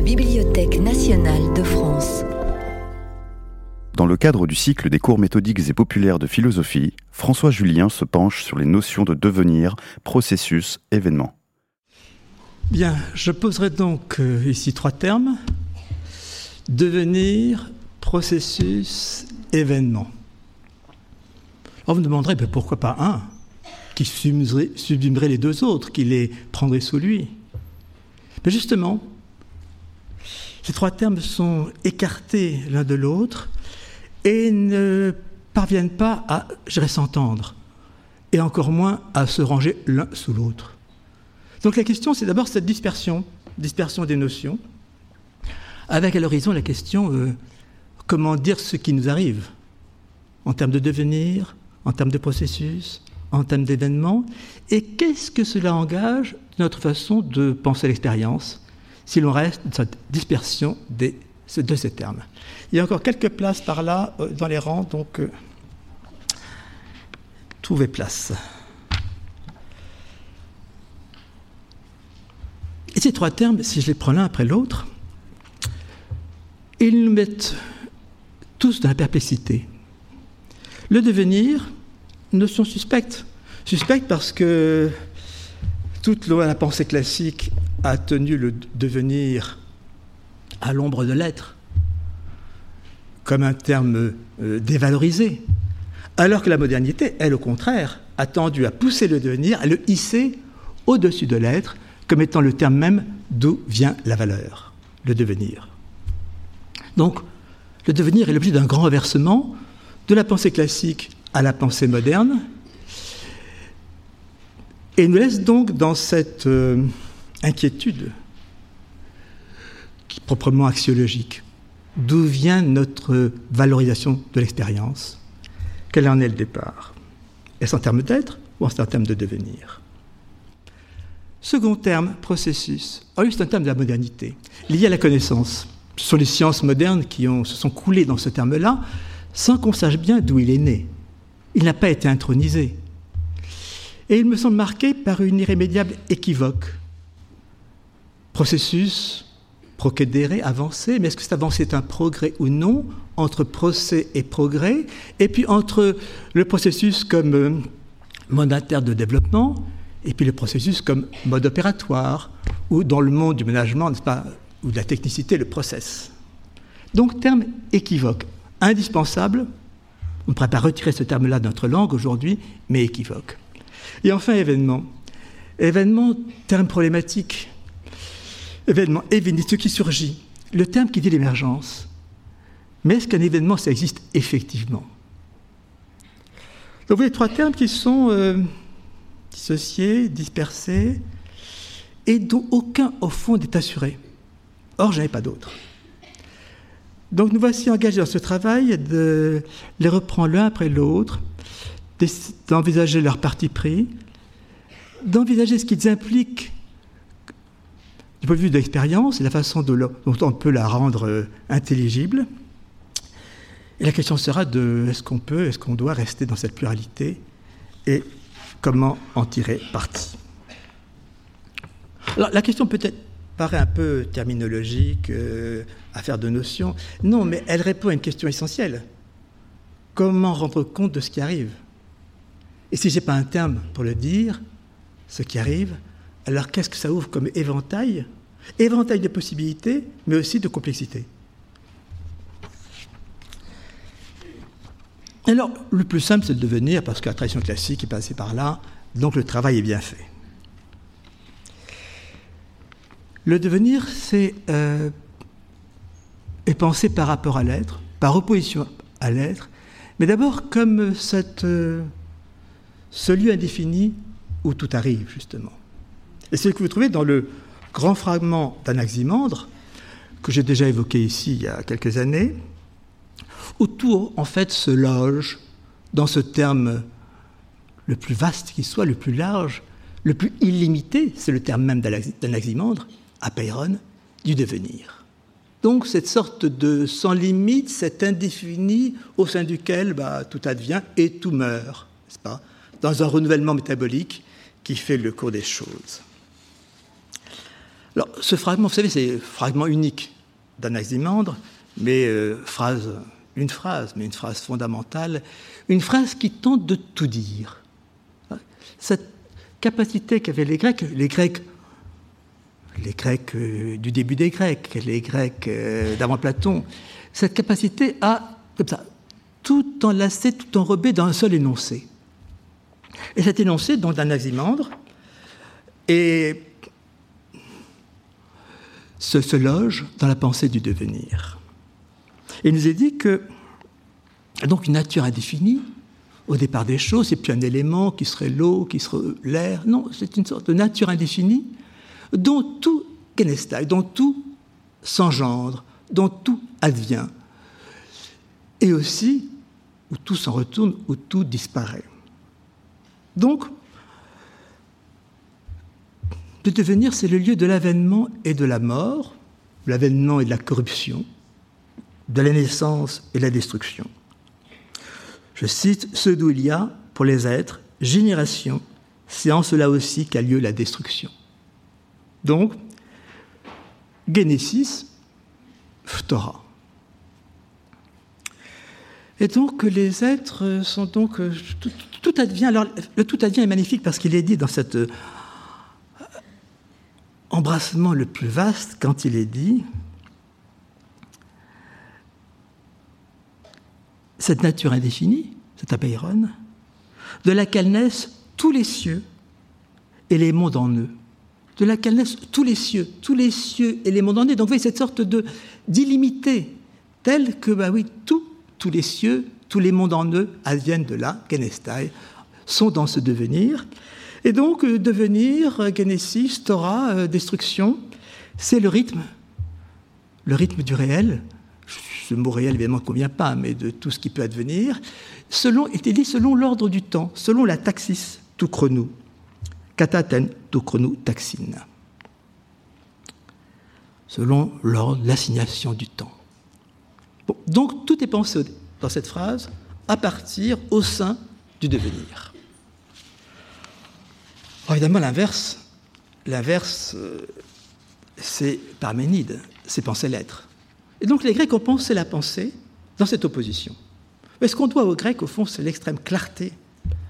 la Bibliothèque nationale de France. Dans le cadre du cycle des cours méthodiques et populaires de philosophie, François Julien se penche sur les notions de devenir, processus, événement. Bien, je poserai donc euh, ici trois termes. Devenir, processus, événement. Alors vous me demanderez, ben, pourquoi pas un qui sublimerait, les deux autres, qui les prendrait sous lui Mais justement, ces trois termes sont écartés l'un de l'autre et ne parviennent pas à, je s'entendre, et encore moins à se ranger l'un sous l'autre. Donc la question, c'est d'abord cette dispersion, dispersion des notions, avec à l'horizon la question euh, comment dire ce qui nous arrive, en termes de devenir, en termes de processus, en termes d'événements, et qu'est-ce que cela engage notre façon de penser l'expérience, si l'on reste dans cette dispersion de ces termes. Il y a encore quelques places par là euh, dans les rangs, donc euh, trouvez place. Et ces trois termes, si je les prends l'un après l'autre, ils nous mettent tous dans la perplexité. Le devenir, notion suspecte. Suspecte parce que toute la pensée classique a tenu le devenir à l'ombre de l'être, comme un terme euh, dévalorisé, alors que la modernité, elle, au contraire, a tendu à pousser le devenir, à le hisser au-dessus de l'être, comme étant le terme même d'où vient la valeur, le devenir. Donc, le devenir est l'objet d'un grand renversement de la pensée classique à la pensée moderne, et nous laisse donc dans cette euh, inquiétude proprement axiologique. D'où vient notre valorisation de l'expérience? Quel en est le départ? Est-ce en termes d'être ou en termes de devenir? Second terme, processus. Ah c'est un terme de la modernité, lié à la connaissance. Ce sont les sciences modernes qui se sont coulées dans ce terme-là, sans qu'on sache bien d'où il est né. Il n'a pas été intronisé. Et il me semble marqué par une irrémédiable équivoque. Processus, procédérer, avancer, mais est-ce que cette avancée est un progrès ou non entre procès et progrès, et puis entre le processus comme euh, interne de développement, et puis le processus comme mode opératoire, ou dans le monde du management, pas, ou de la technicité, le process. Donc terme équivoque, indispensable, on ne pourrait pas retirer ce terme-là de notre langue aujourd'hui, mais équivoque. Et enfin événement. Événement, terme problématique, événement, événement, ce qui surgit, le terme qui dit l'émergence. Mais est-ce qu'un événement, ça existe effectivement? Donc vous voyez trois termes qui sont euh, dissociés, dispersés, et dont aucun, au fond, n'est assuré. Or, je n'en ai pas d'autres. Donc nous voici engagés dans ce travail de les reprendre l'un après l'autre, d'envisager leur parti pris, d'envisager ce qu'ils impliquent du point de vue de l'expérience et la façon dont on peut la rendre euh, intelligible. Et la question sera de est-ce qu'on peut, est-ce qu'on doit rester dans cette pluralité et comment en tirer parti? Alors, la question peut-être paraît un peu terminologique, euh, affaire de notions. Non, mais elle répond à une question essentielle. Comment rendre compte de ce qui arrive? Et si je n'ai pas un terme pour le dire, ce qui arrive, alors qu'est-ce que ça ouvre comme éventail? Éventail de possibilités, mais aussi de complexité. Alors, le plus simple, c'est de devenir, parce que la tradition classique est passée par là, donc le travail est bien fait. Le devenir, c'est euh, pensé par rapport à l'être, par opposition à l'être, mais d'abord comme cette, euh, ce lieu indéfini où tout arrive, justement. Et c'est ce que vous trouvez dans le grand fragment d'Anaximandre, que j'ai déjà évoqué ici il y a quelques années, où tout en fait se loge dans ce terme le plus vaste qui soit, le plus large, le plus illimité, c'est le terme même d'Anaximandre, apeiron, du devenir. Donc cette sorte de sans limite, cet indéfini au sein duquel bah, tout advient et tout meurt, n'est-ce pas? Dans un renouvellement métabolique qui fait le cours des choses. Alors, ce fragment, vous savez, c'est un fragment unique d'Anaximandre, mais euh, phrase, une phrase, mais une phrase fondamentale, une phrase qui tente de tout dire. Cette capacité qu'avaient les Grecs, les Grecs, les Grecs euh, du début des Grecs, les Grecs euh, d'avant Platon, cette capacité à, tout enlacer, tout enrober dans un seul énoncé. Et cet énoncé, donc d'Anaximandre, et se, loge dans la pensée du devenir. Il nous est dit que, donc, une nature indéfinie, au départ des choses, c'est plus un élément qui serait l'eau, qui serait l'air, non, c'est une sorte de nature indéfinie dont tout genestai, dont tout s'engendre, dont tout advient, et aussi où tout s'en retourne, où tout disparaît. Donc, le devenir, c'est le lieu de l'avènement et de la mort, l'avènement et de la corruption, de la naissance et de la destruction. Je cite ce d'où il y a, pour les êtres, génération, c'est en cela aussi qu'a lieu la destruction. Donc, Genesis, Torah. Et donc les êtres sont donc tout, tout advient. Alors le tout advient est magnifique parce qu'il est dit dans cet euh, embrassement le plus vaste quand il est dit cette nature indéfinie, cet apeiron, de laquelle naissent tous les cieux et les mondes en eux, de laquelle naissent tous les cieux, tous les cieux et les mondes en eux. Donc vous voyez cette sorte de d'illimité, tel que bah oui, tout, tous les cieux, tous les mondes en eux adviennent de là, Genestai, sont dans ce devenir. Et donc, devenir, euh, Genesis, Torah, euh, destruction, c'est le rythme, le rythme du réel, ce mot réel évidemment ne convient pas, mais de tout ce qui peut advenir, selon, était dit selon l'ordre du temps, selon la taxis, tout chronou, kataten, tout taxine, selon l'ordre, l'assignation du temps. Donc tout est pensé dans cette phrase à partir au sein du devenir. Évidemment, l'inverse, l'inverse, c'est Parménide, c'est penser l'être. Et donc les Grecs ont pensé la pensée dans cette opposition. Mais ce qu'on doit aux Grecs, au fond, c'est l'extrême clarté,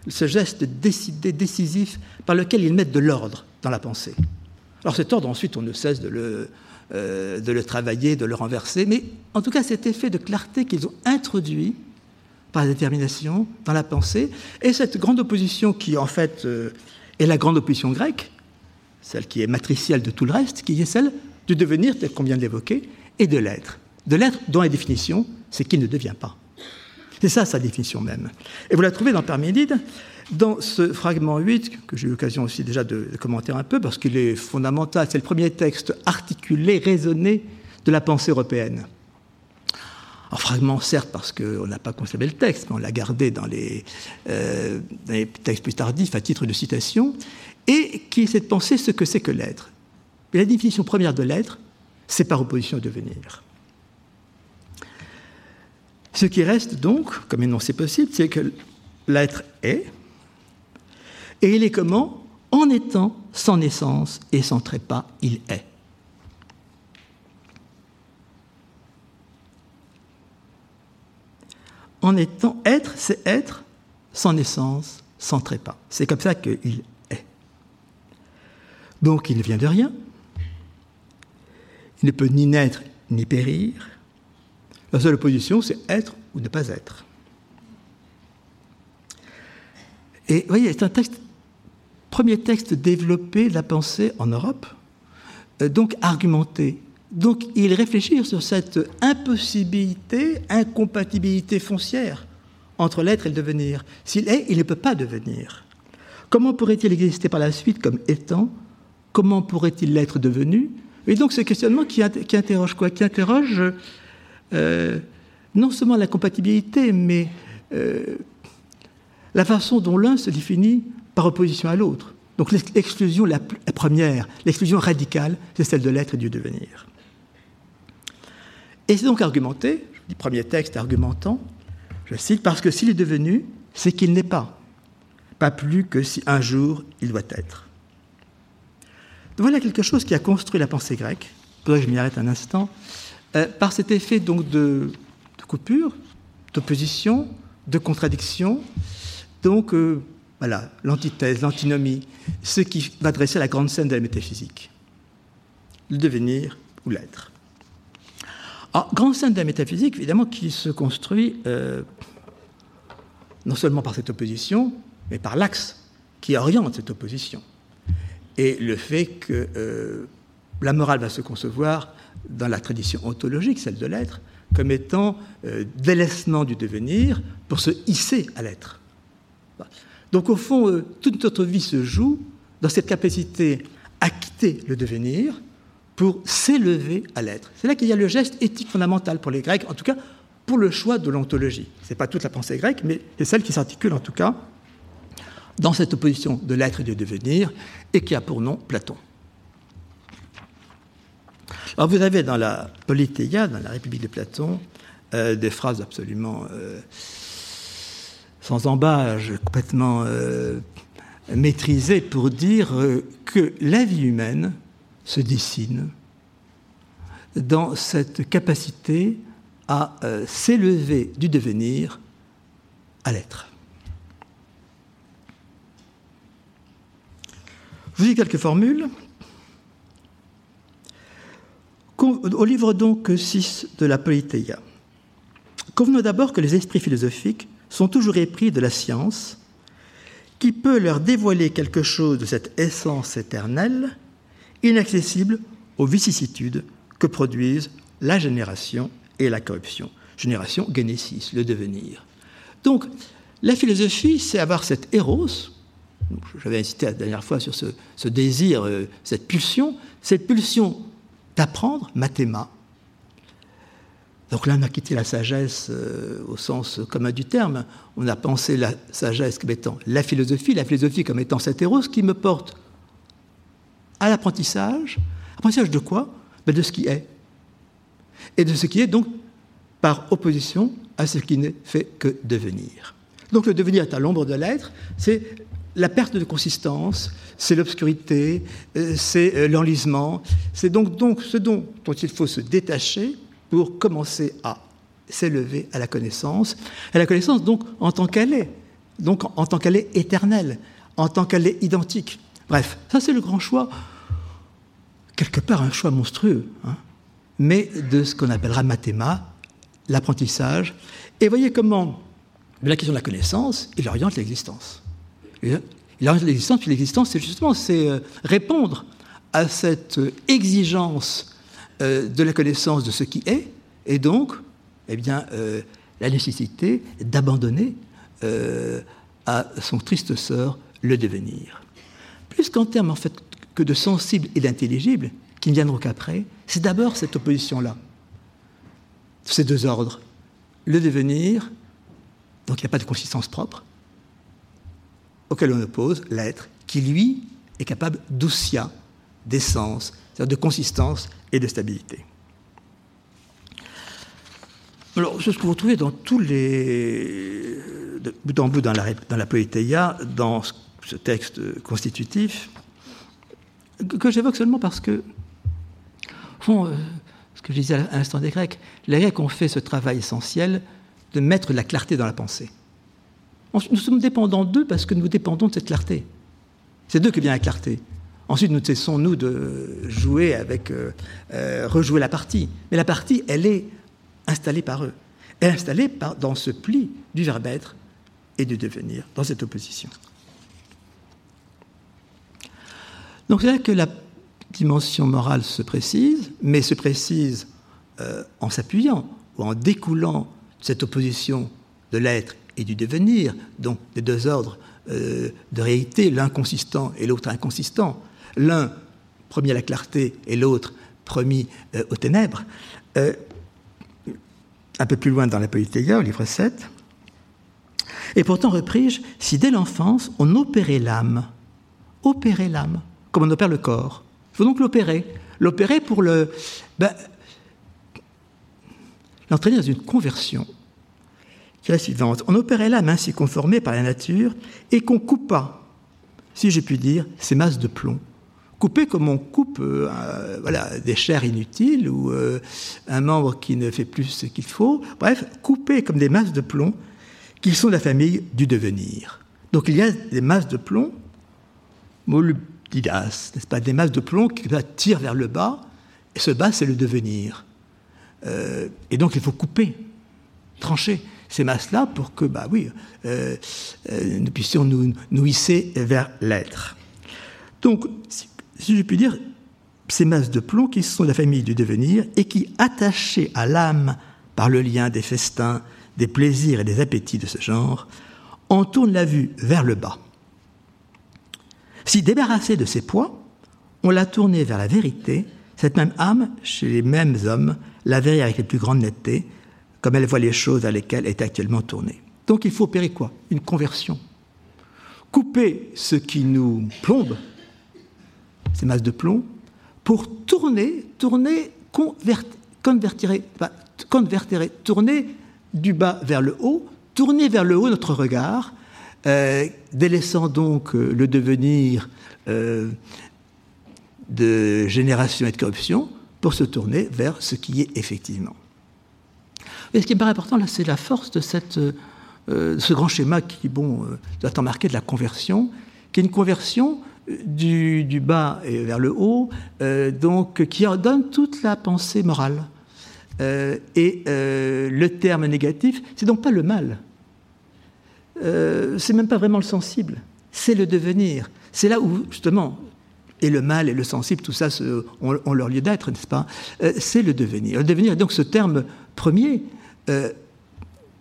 ce geste décidé, décisif, par lequel ils mettent de l'ordre dans la pensée. Alors cet ordre, ensuite, on ne cesse de le, euh, de le travailler, de le renverser, mais en tout cas, cet effet de clarté qu'ils ont introduit par la détermination dans la pensée, et cette grande opposition qui, en fait, euh, est la grande opposition grecque, celle qui est matricielle de tout le reste, qui est celle du devenir, tel qu'on vient de l'évoquer, et de l'être. De l'être dont la définition, c'est qu'il ne devient pas. C'est ça sa définition même. Et vous la trouvez dans Parménide, dans ce fragment 8, que j'ai eu l'occasion aussi déjà de, commenter un peu, parce qu'il est fondamental, c'est le premier texte articulé, raisonné de la pensée européenne. Un fragment, certes, parce qu'on n'a pas conservé le texte, mais on l'a gardé dans les, euh, dans les, textes plus tardifs à titre de citation, et qui essaie de penser ce que c'est que l'être? Et la définition première de l'être, c'est par opposition au devenir. Ce qui reste donc, comme énoncé possible, c'est que l'être est, et il est comment En étant sans naissance et sans trépas, il est. En étant être, c'est être sans naissance, sans trépas. C'est comme ça qu'il est. Donc il ne vient de rien, il ne peut ni naître ni périr. La seule opposition, c'est être ou ne pas être. Et vous voyez, c'est un texte, premier texte développé de la pensée en Europe, euh, donc argumenté. Donc il réfléchit sur cette impossibilité, incompatibilité foncière entre l'être et le devenir. S'il est, il ne peut pas devenir. Comment pourrait-il exister par la suite comme étant? Comment pourrait-il l'être devenu? Et donc ce questionnement qui, interroge quoi? Qui interroge euh, non seulement la compatibilité, mais euh, la façon dont l'un se définit opposition à l'autre. Donc l'exclusion la, première, l'exclusion radicale, c'est celle de l'être et du devenir. Et c'est donc argumenté, le premier texte argumentant, je cite, parce que s'il est devenu, c'est qu'il n'est pas, pas plus que si un jour il doit être. Voilà quelque chose qui a construit la pensée grecque, pour que je m'y arrête un instant, euh, par cet effet donc de, coupure, d'opposition, de contradiction. Donc, euh, voilà, l'antithèse, l'antinomie, ce qui va dresser la grande scène de la métaphysique. Le devenir ou l'être. Alors, grande scène de la métaphysique, évidemment, qui se construit euh, non seulement par cette opposition, mais par l'axe qui oriente cette opposition. Et le fait que euh, la morale va se concevoir dans la tradition ontologique, celle de l'être, comme étant euh, délaissement du devenir pour se hisser à l'être. Donc au fond, euh, toute notre vie se joue dans cette capacité à quitter le devenir pour s'élever à l'être. C'est là qu'il y a le geste éthique fondamental pour les Grecs, en tout cas pour le choix de l'ontologie. Ce n'est pas toute la pensée grecque, mais c'est celle qui s'articule en tout cas dans cette opposition de l'être et du devenir, et qui a pour nom Platon. Alors vous avez dans la Politeia, dans la République de Platon, euh, des phrases absolument euh, sans embâge, complètement euh, maîtrisées pour dire que la vie humaine se dessine dans cette capacité à s'élever du devenir à l'être. Je vous dis quelques formules. Au livre donc 6 de la Politeia, convenons d'abord que les esprits philosophiques sont toujours épris de la science, qui peut leur dévoiler quelque chose de cette essence éternelle, inaccessible aux vicissitudes que produisent la génération et la corruption. Génération, génésis, le devenir. Donc, la philosophie, c'est avoir cette héros, j'avais insisté la dernière fois sur ce, désir, euh, cette pulsion, cette pulsion d'apprendre, mathéma. Donc là, on a quitté la sagesse euh, au sens commun du terme. On a pensé la sagesse comme étant la philosophie, la philosophie comme étant cet héros qui me porte à l'apprentissage. Apprentissage de quoi? Ben De ce qui est. Et de ce qui est donc par opposition à ce qui n'est fait que devenir. Donc le devenir est à l'ombre de l'être, c'est la perte de consistance, c'est l'obscurité, euh, c'est euh, l'enlisement, c'est donc, donc ce dont, dont il faut se détacher pour commencer à s'élever à la connaissance, à la connaissance donc en tant qu'elle est, donc en tant qu'elle est éternelle, en tant qu'elle est identique. Bref, ça c'est le grand choix, quelque part un choix monstrueux, hein, mais de ce qu'on appellera mathéma, l'apprentissage. Et voyez comment la question de la connaissance, il oriente l'existence. Il oriente l'existence, puis l'existence, c'est justement c'est euh, répondre à cette exigence euh, de la connaissance de ce qui est, et donc, eh bien, euh, la nécessité d'abandonner à son triste sort le devenir. Plus qu'en termes en fait que de sensible et d'intelligible, qui ne viendront qu'après, c'est d'abord cette opposition-là, ces deux ordres, le devenir, donc il n'y a pas de consistance propre, auquel on oppose l'être, qui lui est capable d'oussia, d'essence, c'est-à-dire de consistance et de stabilité. Alors, ce que vous trouvez dans tous les. de bout en bout dans la, dans la Poéteia, dans ce texte constitutif, que j'évoque seulement parce que, fond, euh, ce que je disais à l'instant des Grecs, les Grecs ont fait ce travail essentiel de mettre la clarté dans la pensée. Nous sommes dépendants d'eux parce que nous dépendons de cette clarté. C'est d'eux que vient la clarté. Ensuite, nous cessons, nous, de jouer avec, euh, euh, rejouer la partie. Mais la partie, elle est installée par eux. Elle est installée dans ce pli du verbe être et du devenir, dans cette opposition. Donc c'est là que la dimension morale se précise, mais se précise euh, en s'appuyant ou en découlant de cette opposition de l'être et du devenir, donc des deux ordres de réalité, l'un consistant et l'autre inconsistant, l'un promis à la clarté et l'autre promis euh, aux ténèbres. Euh, un peu plus loin dans la Polytéia, au livre 7. Et pourtant, repris-je, si dès l'enfance on opérait l'âme, opérait l'âme, comme on opère le corps, il faut donc l'opérer. L'opérer pour le. Ben, l'entraîner dans une conversion qui est la suivante. On opérait l'âme ainsi conformée par la nature et qu'on coupa, si j'ai pu dire, ces masses de plomb Couper comme on coupe euh, voilà, des chairs inutiles ou euh, un membre qui ne fait plus ce qu'il faut. Bref, couper comme des masses de plomb qui sont de la famille du devenir. Donc il y a des masses de plomb, molybdidas, n'est-ce pas, des masses de plomb qui tirent vers le bas, et ce bas c'est le devenir. Euh, et donc il faut couper, trancher ces masses-là pour que, bah oui, nous puissions nous, hisser vers l'être. Donc, je puis dire, ces masses de plomb qui sont la famille du devenir et qui, attachées à l'âme par le lien des festins, des plaisirs et des appétits de ce genre, en tournent la vue vers le bas. Si débarrassée de ces poids, on l'a tournée vers la vérité, cette même âme, chez les mêmes hommes, la verrait avec les plus grandes netteté, comme elle voit les choses à lesquelles elle est actuellement tournée. Donc il faut opérer quoi? Une conversion. Couper ce qui nous plombe, ces masses de plomb, pour tourner, tourner, convertir, convertir, tourner du bas vers le haut, tourner vers le haut notre regard, euh, délaissant donc euh, le devenir euh, de génération et de corruption pour se tourner vers ce qui est effectivement. Et ce qui me paraît important là, c'est la force de cette, ce grand schéma qui, bon, doit en marquer de la conversion, qui est une conversion du, bas et vers le haut, euh, donc qui donne toute la pensée morale. Euh, et euh, le terme négatif, c'est donc pas le mal. c'est même pas vraiment le sensible, c'est le devenir. C'est là où justement et le mal et le sensible, tout ça ont, leur lieu d'être, n'est-ce pas? C'est le devenir. Le devenir est donc ce terme premier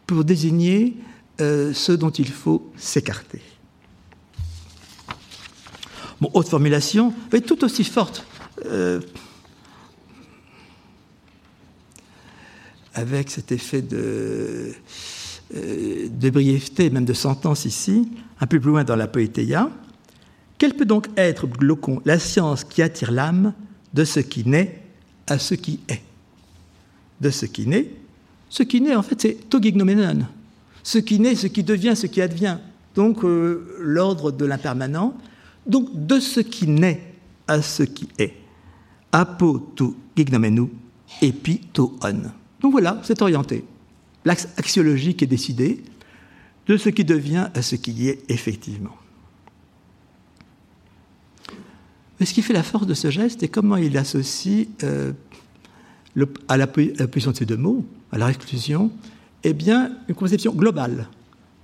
pour désigner ce dont il faut s'écarter. Bon, autre formulation, est tout aussi forte. Euh, avec cet effet de, euh, brièveté, même de sentence ici, un peu plus loin dans la Poétéia. Quelle peut donc être, Glaucon, la science qui attire l'âme de ce qui naît à ce qui est? De ce qui naît Ce qui naît, en fait, c'est togignomenon. Ce qui naît, ce qui devient, ce qui advient. Donc, euh, l'ordre de l'impermanent, donc de ce qui naît à ce qui est. Apo to gignomenu, epi to on. Donc voilà, c'est orienté. L'axe axiologique est décidé de ce qui devient à ce qui y est effectivement. Mais ce qui fait la force de ce geste et comment il associe euh, à la, position de ces deux mots, à la exclusion, eh bien, une conception globale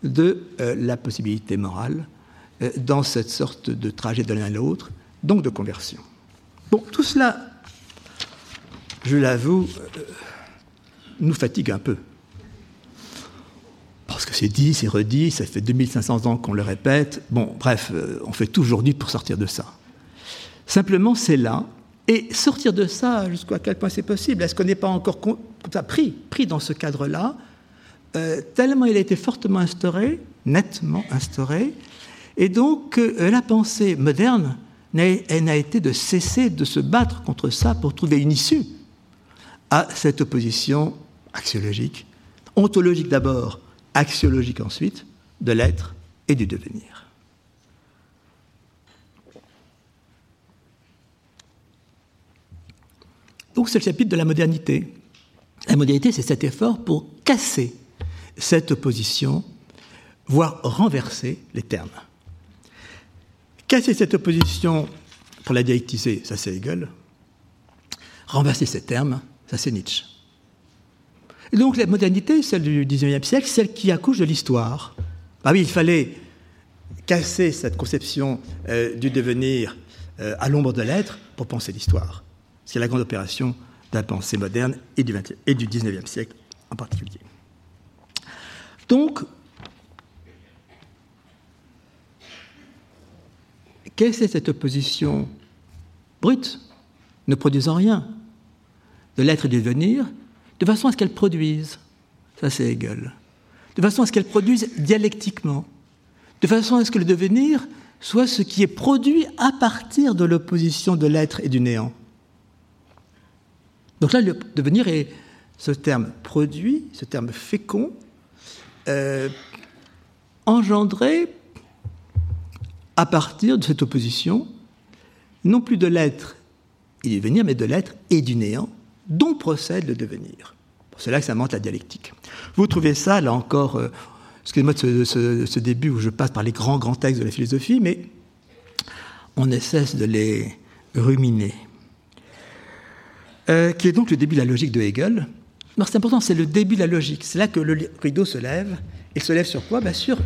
de euh, la possibilité morale dans cette sorte de trajet de l'un à l'autre, donc de conversion. Bon, tout cela, je l'avoue, euh, nous fatigue un peu. Parce que c'est dit, c'est redit, ça fait 2500 ans qu'on le répète. Bon, bref, euh, on fait tout aujourd'hui pour sortir de ça. Simplement, c'est là. Et sortir de ça, jusqu'à quel point c'est possible? Est-ce qu'on n'est pas encore pris, pris dans ce cadre-là? Tellement il a été fortement instauré, nettement instauré, et donc, euh, la pensée moderne n'a été de cesser de se battre contre ça pour trouver une issue à cette opposition axiologique, ontologique d'abord, axiologique ensuite, de l'être et du devenir. Donc c'est le chapitre de la modernité. La modernité, c'est cet effort pour casser cette opposition, voire renverser les termes. Casser cette opposition pour la dialectiser, ça c'est Hegel. Renverser ces termes, ça c'est Nietzsche. Et donc la modernité, celle du XIXe siècle, celle qui accouche de l'histoire. Ah oui, il fallait casser cette conception euh, du devenir euh, à l'ombre de l'être pour penser l'histoire. C'est la grande opération de la pensée moderne et du, et du XIXe siècle en particulier. Donc, Qu'est-ce que cette opposition brute, ne produisant rien, de l'être et du devenir, de façon à ce qu'elle produise Ça, c'est Hegel. De façon à ce qu'elle produise dialectiquement. De façon à ce que le devenir soit ce qui est produit à partir de l'opposition de l'être et du néant. Donc là, le devenir est ce terme produit, ce terme fécond, euh, engendré à partir de cette opposition non plus de l'être et du devenir, mais de l'être et du néant, dont procède le devenir. C'est là que ça monte la dialectique. Vous trouvez ça, là encore, euh, excusez-moi de ce, début où je passe par les grands, grands textes de la philosophie, mais on ne cesse de les ruminer. Euh, qui est donc le début de la logique de Hegel. c'est important, c'est le début de la logique. C'est là que le rideau se lève. Il se lève sur quoi? Bien sûr,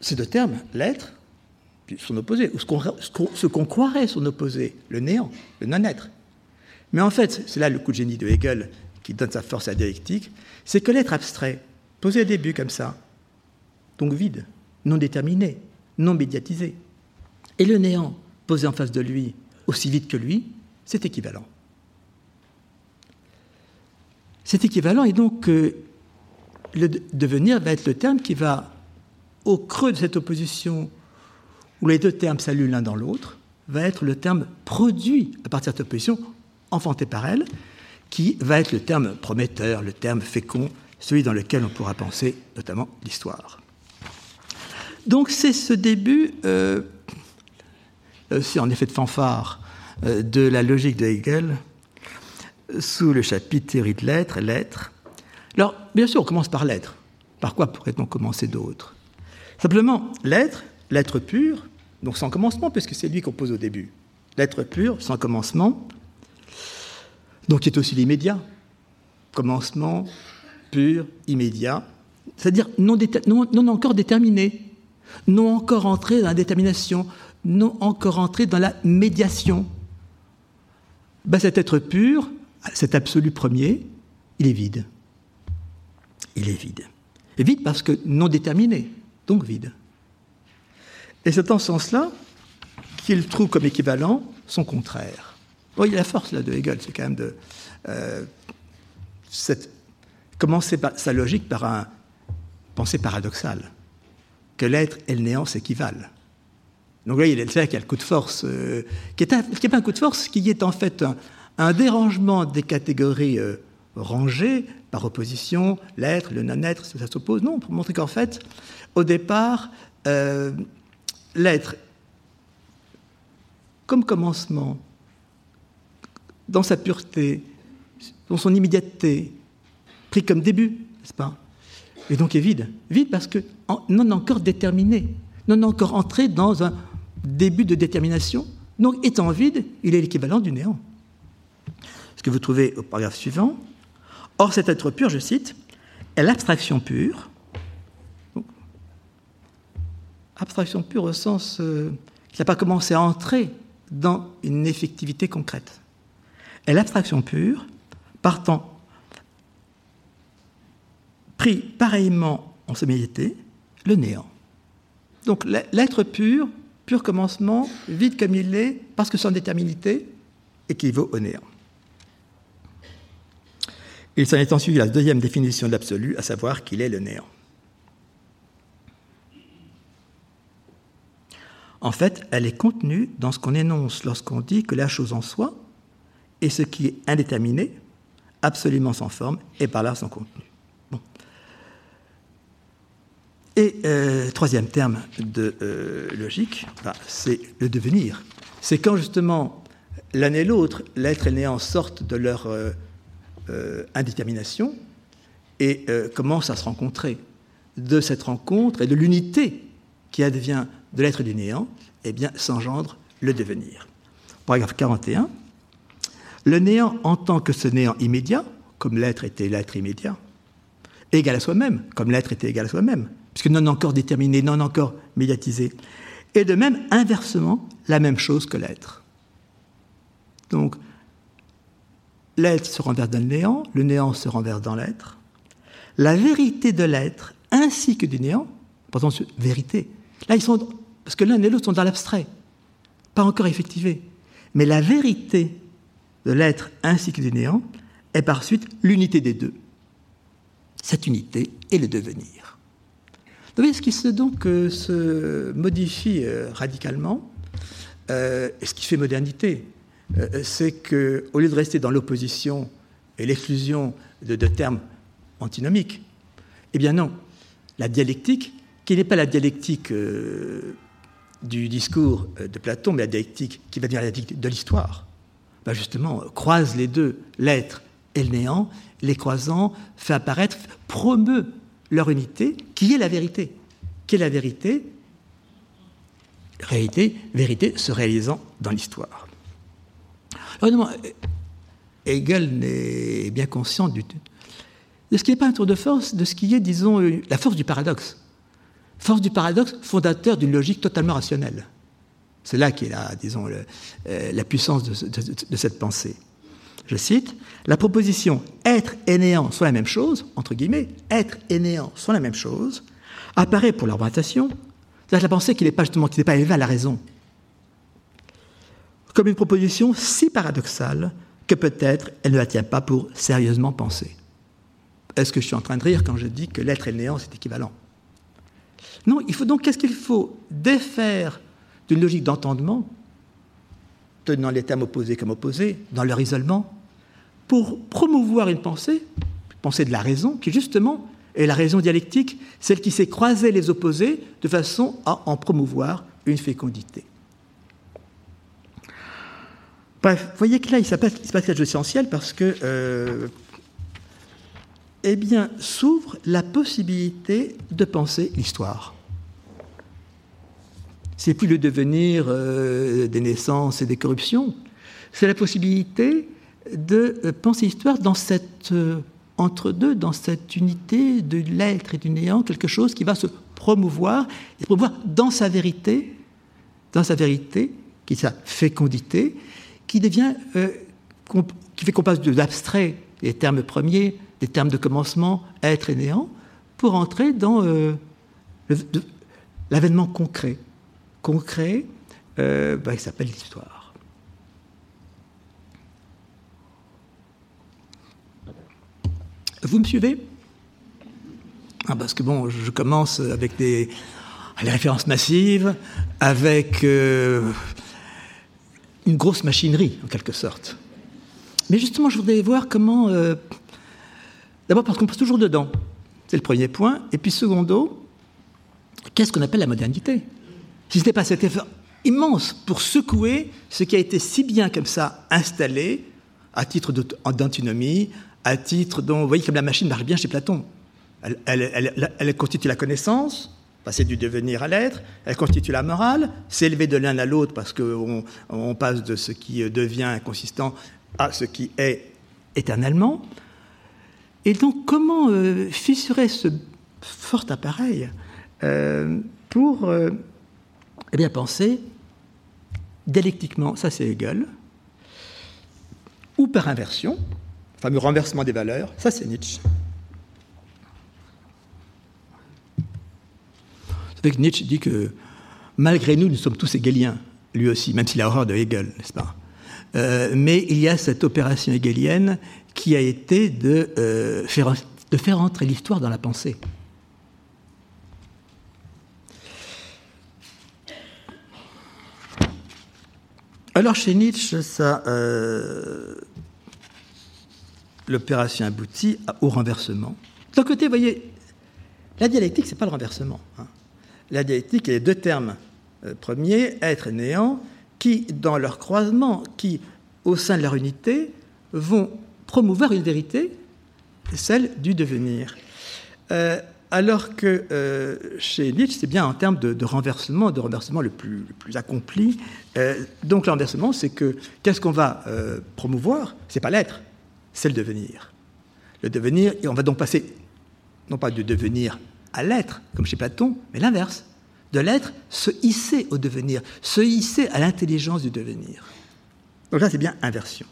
ces deux termes, l'être, son opposé, ou ce qu'on croirait son opposé, le néant, le non-être. Mais en fait, c'est là le coup de génie de Hegel qui donne sa force à la dialectique, c'est que l'être abstrait, posé au début comme ça, donc vide, non déterminé, non médiatisé, et le néant posé en face de lui, aussi vide que lui, c'est équivalent. C'est équivalent et donc euh, le devenir va être le terme qui va, au creux de cette opposition où les deux termes saluent l'un dans l'autre, va être le terme produit à partir de cette opposition, enfanté par elle, qui va être le terme prometteur, le terme fécond, celui dans lequel on pourra penser notamment l'histoire. Donc c'est ce début, euh, aussi en effet de fanfare, euh, de la logique de Hegel, sous le chapitre théorie de l'être, l'être. Alors, bien sûr, on commence par l'être. Par quoi pourrait-on commencer d'autre? Simplement, l'être, l'être pur, donc sans commencement, puisque c'est lui qu'on pose au début. L'être pur, sans commencement, donc qui est aussi l'immédiat. Commencement, pur, immédiat, c'est-à-dire non, encore déterminé, non encore entré dans la détermination, non encore entré dans la médiation. Ben, cet être pur, cet absolu premier, il est vide. Il est vide. Et vide parce que non déterminé, donc vide. Et c'est en ce sens-là qu'il trouve comme équivalent son contraire. Bon, il y a la force là, de Hegel, c'est quand même de euh, commencer sa logique par un pensée paradoxale, que l'être et le néant s'équivalent. Donc là, il est le qu'il y a le coup de force, euh, qui n'est pas un coup de force, qui est en fait un, dérangement des catégories euh, rangées par opposition, l'être, le non-être, ça s'oppose. Non, pour montrer qu'en fait, au départ, l'être, comme commencement, dans sa pureté, dans son immédiateté, pris comme début, n'est-ce pas? Et donc est vide. Vide parce que non encore déterminé, non encore entré dans un début de détermination. Donc étant vide, il est l'équivalent du néant. Ce que vous trouvez au paragraphe suivant. Or, cet être pur, je cite, est l'abstraction pure. Abstraction pure au sens euh, n'a pas commencé à entrer dans une effectivité concrète. Et l'abstraction pure, partant, pris pareillement en sommité, le néant. Donc l'être pur, pur commencement, vide comme il est, parce que son déterminité équivaut au néant. Il s'en est ensuite la deuxième définition de l'absolu, à savoir qu'il est le néant. En fait, elle est contenue dans ce qu'on énonce lorsqu'on dit que la chose en soi est ce qui est indéterminé, absolument sans forme et par là sans contenu. Et euh, troisième terme de euh, logique, bah, c'est le devenir. C'est quand justement l'un et l'autre, l'être et le néant, sortent de leur euh, indétermination et commencent à se rencontrer. De cette rencontre et de l'unité qui advient de l'être du néant, eh bien, s'engendre le devenir. Paragraphe 41. Le néant en tant que ce néant immédiat, comme l'être était l'être immédiat, égal à soi-même, comme l'être était égal à soi-même, puisque non encore déterminé, non encore médiatisé, et de même, inversement, la même chose que l'être. Donc, l'être se renverse dans le néant, le néant se renverse dans l'être. La vérité de l'être ainsi que du néant, pourtant, vérité. Là, ils sont, parce que l'un et l'autre sont dans l'abstrait, pas encore effectivés. Mais la vérité de l'être ainsi que du néant est par suite l'unité des deux. Cette unité est le devenir. Vous voyez ce qui euh, se modifie euh, radicalement, euh, ce qui fait modernité, c'est qu'au lieu de rester dans l'opposition et l'exclusion de, de, termes antinomiques, eh bien non, la dialectique, qui n'est pas la dialectique du discours de Platon, mais la dialectique qui va devenir la dialectique de l'histoire, va justement croise les deux, l'être et le néant, les croisant, fait apparaître, promeut leur unité, qui est la vérité. Qui est la vérité? Réalité, vérité se réalisant dans l'histoire. Hegel est bien conscient du, de ce qui n'est pas un tour de force, de ce qui est, disons, la force du paradoxe. Force du paradoxe fondateur d'une logique totalement rationnelle. C'est là qu'est la, disons, euh, la puissance de, cette pensée. Je cite, la proposition être et néant sont la même chose, entre guillemets, être et néant sont la même chose, apparaît pour l'orientation, c'est la pensée qui n'est pas justement, qui n'est pas élevée à la raison, comme une proposition si paradoxale que peut-être elle ne la tient pas pour sérieusement penser. Est-ce que je suis en train de rire quand je dis que l'être et le néant, c'est équivalent? Non, il faut donc, qu'est-ce qu'il faut Défaire d'une logique d'entendement, tenant les termes opposés comme opposés, dans leur isolement, pour promouvoir une pensée, pensée de la raison, qui justement est la raison dialectique, celle qui sait croiser les opposés de façon à en promouvoir une fécondité. Bref, vous voyez que là, il se passe, quelque chose d'essentiel parce que, euh, eh bien, s'ouvre la possibilité de penser l'histoire. C'est plus le devenir euh, des naissances et des corruptions, c'est la possibilité de euh, penser l'histoire dans cette entre-deux, dans cette unité de l'être et du néant, quelque chose qui va se promouvoir et promouvoir dans sa vérité, dans sa vérité, qui est sa fécondité, qui devient, euh, qui fait qu'on passe de l'abstrait, des termes premiers, des termes de commencement, être et néant, pour entrer dans euh, l'avènement concret, concret, euh, bah, qui s'appelle l'histoire. Vous me suivez? Ah, Parce que bon, je commence avec des, références massives, avec une grosse machinerie, en quelque sorte. Mais justement, je voudrais voir comment... Euh, d'abord parce qu'on passe toujours dedans. C'est le premier point. Et puis, secondo, qu'est-ce qu'on appelle la modernité? Si ce n'était pas cet effort immense pour secouer ce qui a été si bien comme ça installé, à titre d'antinomie, à titre dont, vous voyez comme la machine marche bien chez Platon. elle constitue la connaissance, passer du devenir à l'être, elle constitue la morale, s'élever de l'un à l'autre parce qu'on on passe de ce qui devient inconsistant à ce qui est éternellement. Et donc, comment euh, fissurer ce fort appareil euh, pour euh, eh bien, penser dialectiquement, ça c'est Hegel, ou par inversion, le fameux renversement des valeurs, ça c'est Nietzsche. Avec Nietzsche dit que malgré nous, nous sommes tous hegeliens, lui aussi, même s'il a horreur de Hegel, n'est-ce pas? Mais il y a cette opération hegelienne qui a été de, euh, faire, de faire entrer l'histoire dans la pensée. Alors chez Nietzsche, euh, l'opération aboutit au renversement. D'un côté, vous voyez, la dialectique, ce n'est pas le renversement. Hein la dialectique est les deux termes euh, premiers, être et néant, qui, dans leur croisement, qui, au sein de leur unité, vont promouvoir une vérité, celle du devenir. Euh, alors que euh, chez Nietzsche, c'est bien en termes de, renversement, de renversement le plus, accompli. donc le renversement, c'est que qu'est-ce qu'on va promouvoir? C'est pas l'être, c'est le devenir. Le devenir, et on va donc passer, non pas du devenir à l'être, comme chez Platon, mais l'inverse. De l'être, se hisser au devenir, se hisser à l'intelligence du devenir. Donc là, c'est bien inversion.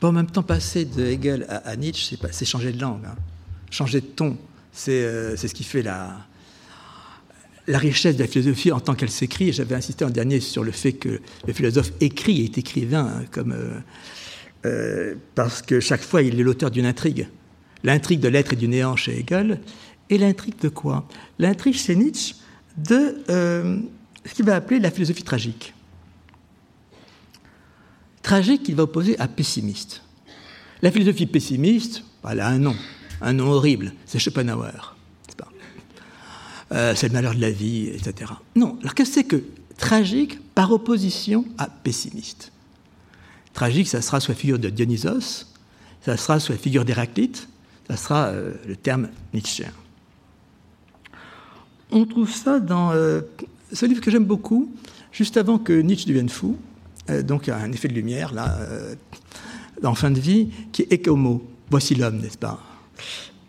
Bon, en même temps, passer de Hegel à, Nietzsche, c'est changer de langue, hein. changer de ton. Euh, c'est ce qui fait la, la richesse de la philosophie en tant qu'elle s'écrit. J'avais insisté en dernier sur le fait que le philosophe écrit et est écrivain, hein, comme euh, euh, parce que chaque fois, il est l'auteur d'une intrigue. L'intrigue de l'être et du néant chez Hegel, et l'intrigue de quoi? L'intrigue chez Nietzsche de ce qu'il va appeler la philosophie tragique. Tragique qu'il va opposer à pessimiste. La philosophie pessimiste, elle a un nom, un nom horrible, c'est Schopenhauer. euh, c'est le malheur de la vie, etc. Non, alors qu'est-ce que c'est que tragique par opposition à pessimiste? Tragique, ça sera sous la figure de Dionysos, ça sera sous la figure d'Héraclite, ça sera euh, le terme nietzschéen. On trouve ça dans euh, ce livre que j'aime beaucoup, juste avant que Nietzsche devienne fou, donc un effet de lumière, là, en fin de vie, qui est Ecomo, voici l'homme, n'est-ce pas?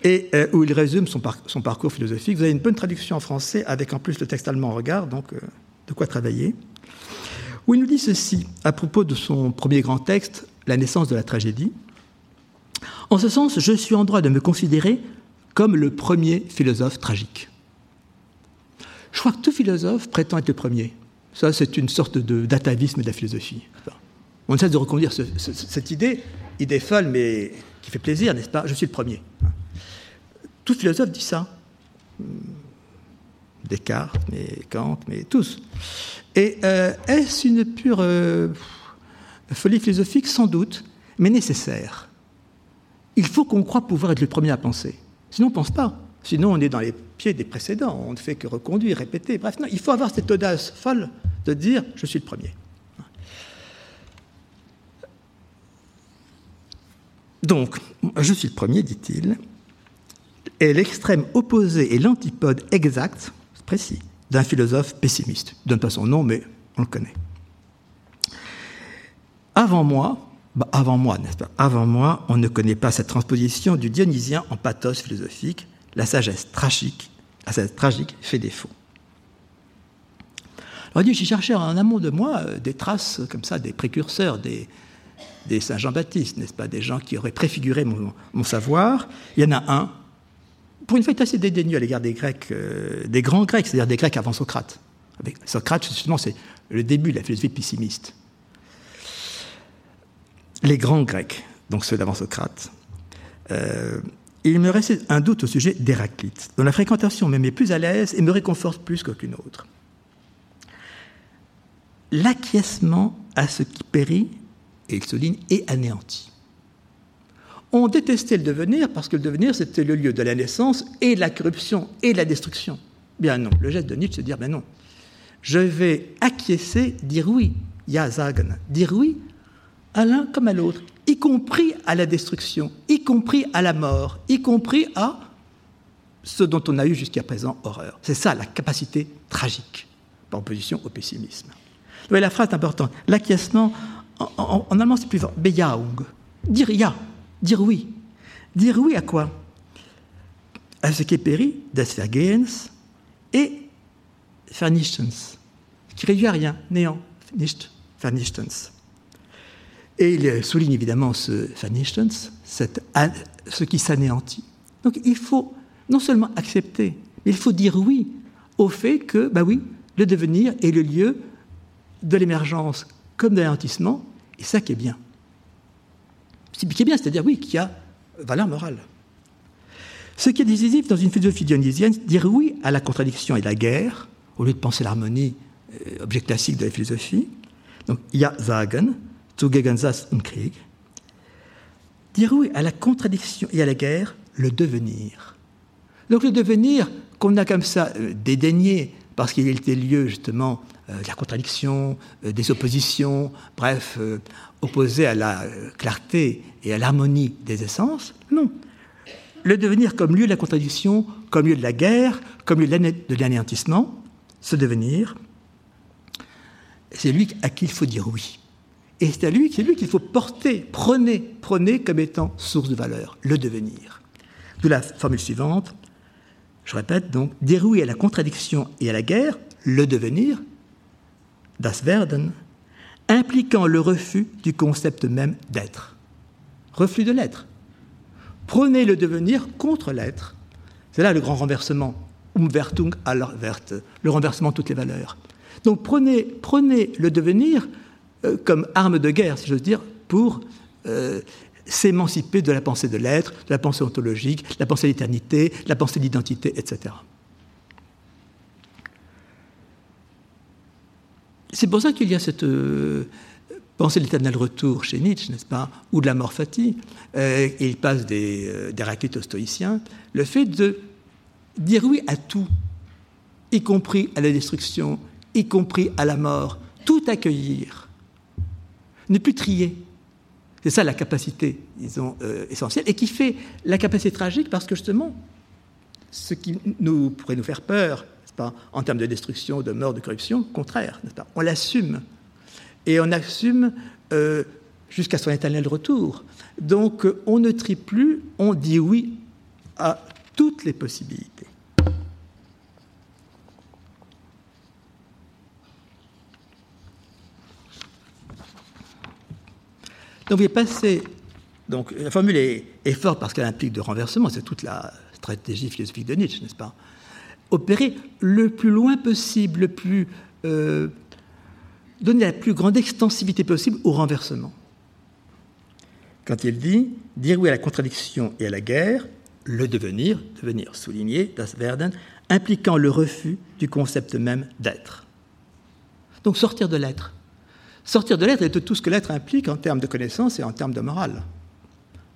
Et euh, où il résume son, parcours philosophique. Vous avez une bonne traduction en français avec en plus le texte allemand en regard, donc euh, de quoi travailler. Où il nous dit ceci à propos de son premier grand texte, La naissance de la tragédie. En ce sens, je suis en droit de me considérer comme le premier philosophe tragique. Je crois que tout philosophe prétend être le premier. Ça, c'est une sorte d'atavisme de, la philosophie. On essaie de reconduire cette idée, idée folle, mais qui fait plaisir, n'est-ce pas? Je suis le premier. Tout philosophe dit ça. Descartes, mais Kant, mais tous. Et euh, est-ce une pure euh, folie philosophique? Sans doute, mais nécessaire. Il faut qu'on croit pouvoir être le premier à penser. Sinon, on ne pense pas. Sinon, on est dans les pieds des précédents. On ne fait que reconduire, répéter. Bref, non, il faut avoir cette audace folle de dire je suis le premier. Donc, je suis le premier, dit-il, est l'extrême opposé et l'antipode exact, précis, d'un philosophe pessimiste. Il ne donne pas son nom, mais on le connaît. Avant moi, bah avant moi, n'est-ce pas? Avant moi, on ne connaît pas cette transposition du dionysien en pathos philosophique. La sagesse tragique, la sagesse tragique fait défaut. Alors, j'ai cherché en amont de moi euh, des traces comme ça, des précurseurs, des, des Saint Jean-Baptiste, n'est-ce pas Des gens qui auraient préfiguré mon, savoir. Il y en a un pour une fois, il assez dédaigneux à l'égard des Grecs, euh, des grands Grecs, c'est-à-dire des Grecs avant Socrate. Socrate, justement, c'est le début de la philosophie pessimiste. Les grands Grecs, donc ceux d'avant Socrate. Euh, il me restait un doute au sujet d'Héraclite, dont la fréquentation me met plus à l'aise et me réconforte plus qu'aucune autre. L'acquiescement à ce qui périt, et il souligne, est anéanti. On détestait le devenir parce que le devenir, c'était le lieu de la naissance et de la corruption et de la destruction. Bien non, le geste de Nietzsche, c'est de dire, ben non, je vais acquiescer, dire oui, ja sagen, dire oui à l'un comme à l'autre, y compris à la destruction, y compris à la mort, y compris à ce dont on a eu jusqu'à présent horreur. C'est ça la capacité tragique, par opposition au pessimisme. Voyez, la phrase est importante. L'acquiescement, en, allemand, c'est plus fort. Bejahung. Dire ja, Dire oui. Dire oui à quoi? À ce qui est péri, des Vergehens et Vernichtens, qui réduit à rien, néant, nicht, Vernichtens. Et il souligne évidemment ce Vernichtens, ce qui s'anéantit. Donc il faut non seulement accepter, mais il faut dire oui au fait que, bah oui, le devenir est le lieu de l'émergence comme de l'anéantissement, et ça qui est bien qui est bien, c'est-à-dire, oui, qui a valeur morale. Ce qui est décisif dans une philosophie dionysienne, dire oui à la contradiction et la guerre, au lieu de penser l'harmonie, euh, objet classique de la philosophie. Donc, ja sagen, zu Gegensatz und Krieg. Dire oui à la contradiction et à la guerre, le devenir. Donc, le devenir qu'on a comme ça euh, dédaigné parce qu'il était lieu justement euh, de la contradiction, des oppositions, bref, opposé à la clarté et à l'harmonie des essences. Non. Le devenir comme lieu de la contradiction, comme lieu de la guerre, comme lieu de l'anéantissement, ce devenir, c'est lui à qui il faut dire oui. Et c'est à lui, c'est lui qu'il faut porter, prôner, prôner comme étant source de valeur, le devenir. D'où la formule suivante, je répète donc, oui à la contradiction et à la guerre, le devenir, das Werden, impliquant le refus du concept même d'être. Refus de l'être. Prenez le devenir contre l'être. C'est là le grand renversement. Umwertung aller Werte, le renversement de toutes les valeurs. Donc prenez, prenez le devenir euh, comme arme de guerre, si j'ose dire, pour euh, s'émanciper de la pensée de l'être, de la pensée ontologique, de la pensée de l'éternité, de la pensée d'identité, etc. C'est pour ça qu'il y a cette euh, pensée de l'éternel retour chez Nietzsche, n'est-ce pas, ou de la mort fati, euh, il passe des, euh, des aux stoïciens, le fait de dire oui à tout, y compris à la destruction, y compris à la mort, tout accueillir, ne plus trier. C'est ça la capacité, disons, euh, essentielle, et qui fait la capacité tragique parce que justement, ce qui nous, pourrait nous faire peur, pas, en termes de destruction, de mort, de corruption, contraire, pas, on l'assume. Et on assume euh, jusqu'à son éternel retour. Donc on ne trie plus, on dit oui à toutes les possibilités. Donc vous passer. Donc la formule est, forte parce qu'elle implique de renversement, c'est toute la stratégie philosophique de Nietzsche, n'est-ce pas? Opérer le plus loin possible, euh, donner la plus grande extensivité possible au renversement. Quand il dit dire oui à la contradiction et à la guerre, le devenir, devenir souligné, das Werden, impliquant le refus du concept même d'être. Donc sortir de l'être. Sortir de l'être et de tout ce que l'être implique en termes de connaissance et en termes de morale.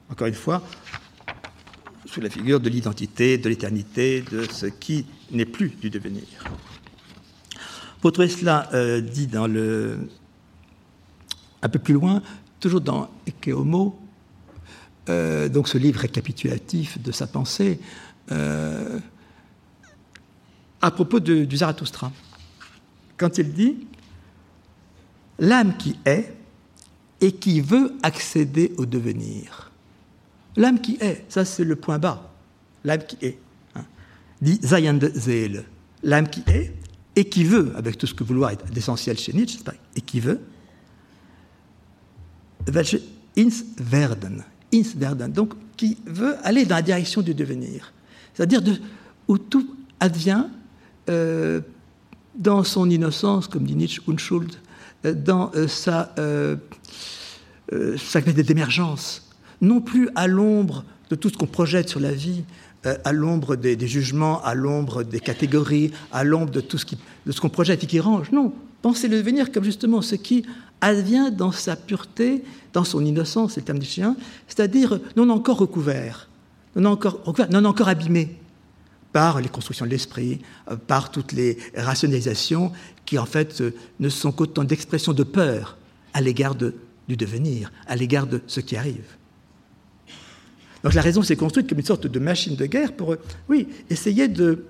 Encore une fois, sous la figure de l'identité, de l'éternité, de ce qui n'est plus du devenir. Vous trouvez cela euh, dit dans le, un peu plus loin, toujours dans Homo, euh, donc ce livre récapitulatif de sa pensée, euh, à propos du Zarathustra. Quand il dit l'âme qui est et qui veut accéder au devenir. L'âme qui est, ça c'est le point bas. L'âme qui est. Hein. Dit Zayande Zeel. L'âme qui est et qui veut, avec tout ce que vouloir est d'essentiel chez Nietzsche, et qui veut, ins werden, ins werden, donc qui veut aller dans la direction du devenir. C'est-à-dire de, où tout advient euh, dans son innocence, comme dit Nietzsche, Unschuld, dans euh, sa, euh, euh, sa d'émergence, non plus à l'ombre de tout ce qu'on projette sur la vie, à l'ombre des, jugements, à l'ombre des catégories, à l'ombre de tout ce qu'on projette et qui range. Non, pensez le devenir comme justement ce qui advient dans sa pureté, dans son innocence, c'est le terme du chien, c'est-à-dire non encore recouvert, non encore abîmé par les constructions de l'esprit, par toutes les rationalisations qui en fait euh, ne sont qu'autant d'expressions de peur à l'égard du devenir, à l'égard de ce qui arrive. Donc la raison s'est construite comme une sorte de machine de guerre pour, euh, oui, essayer de,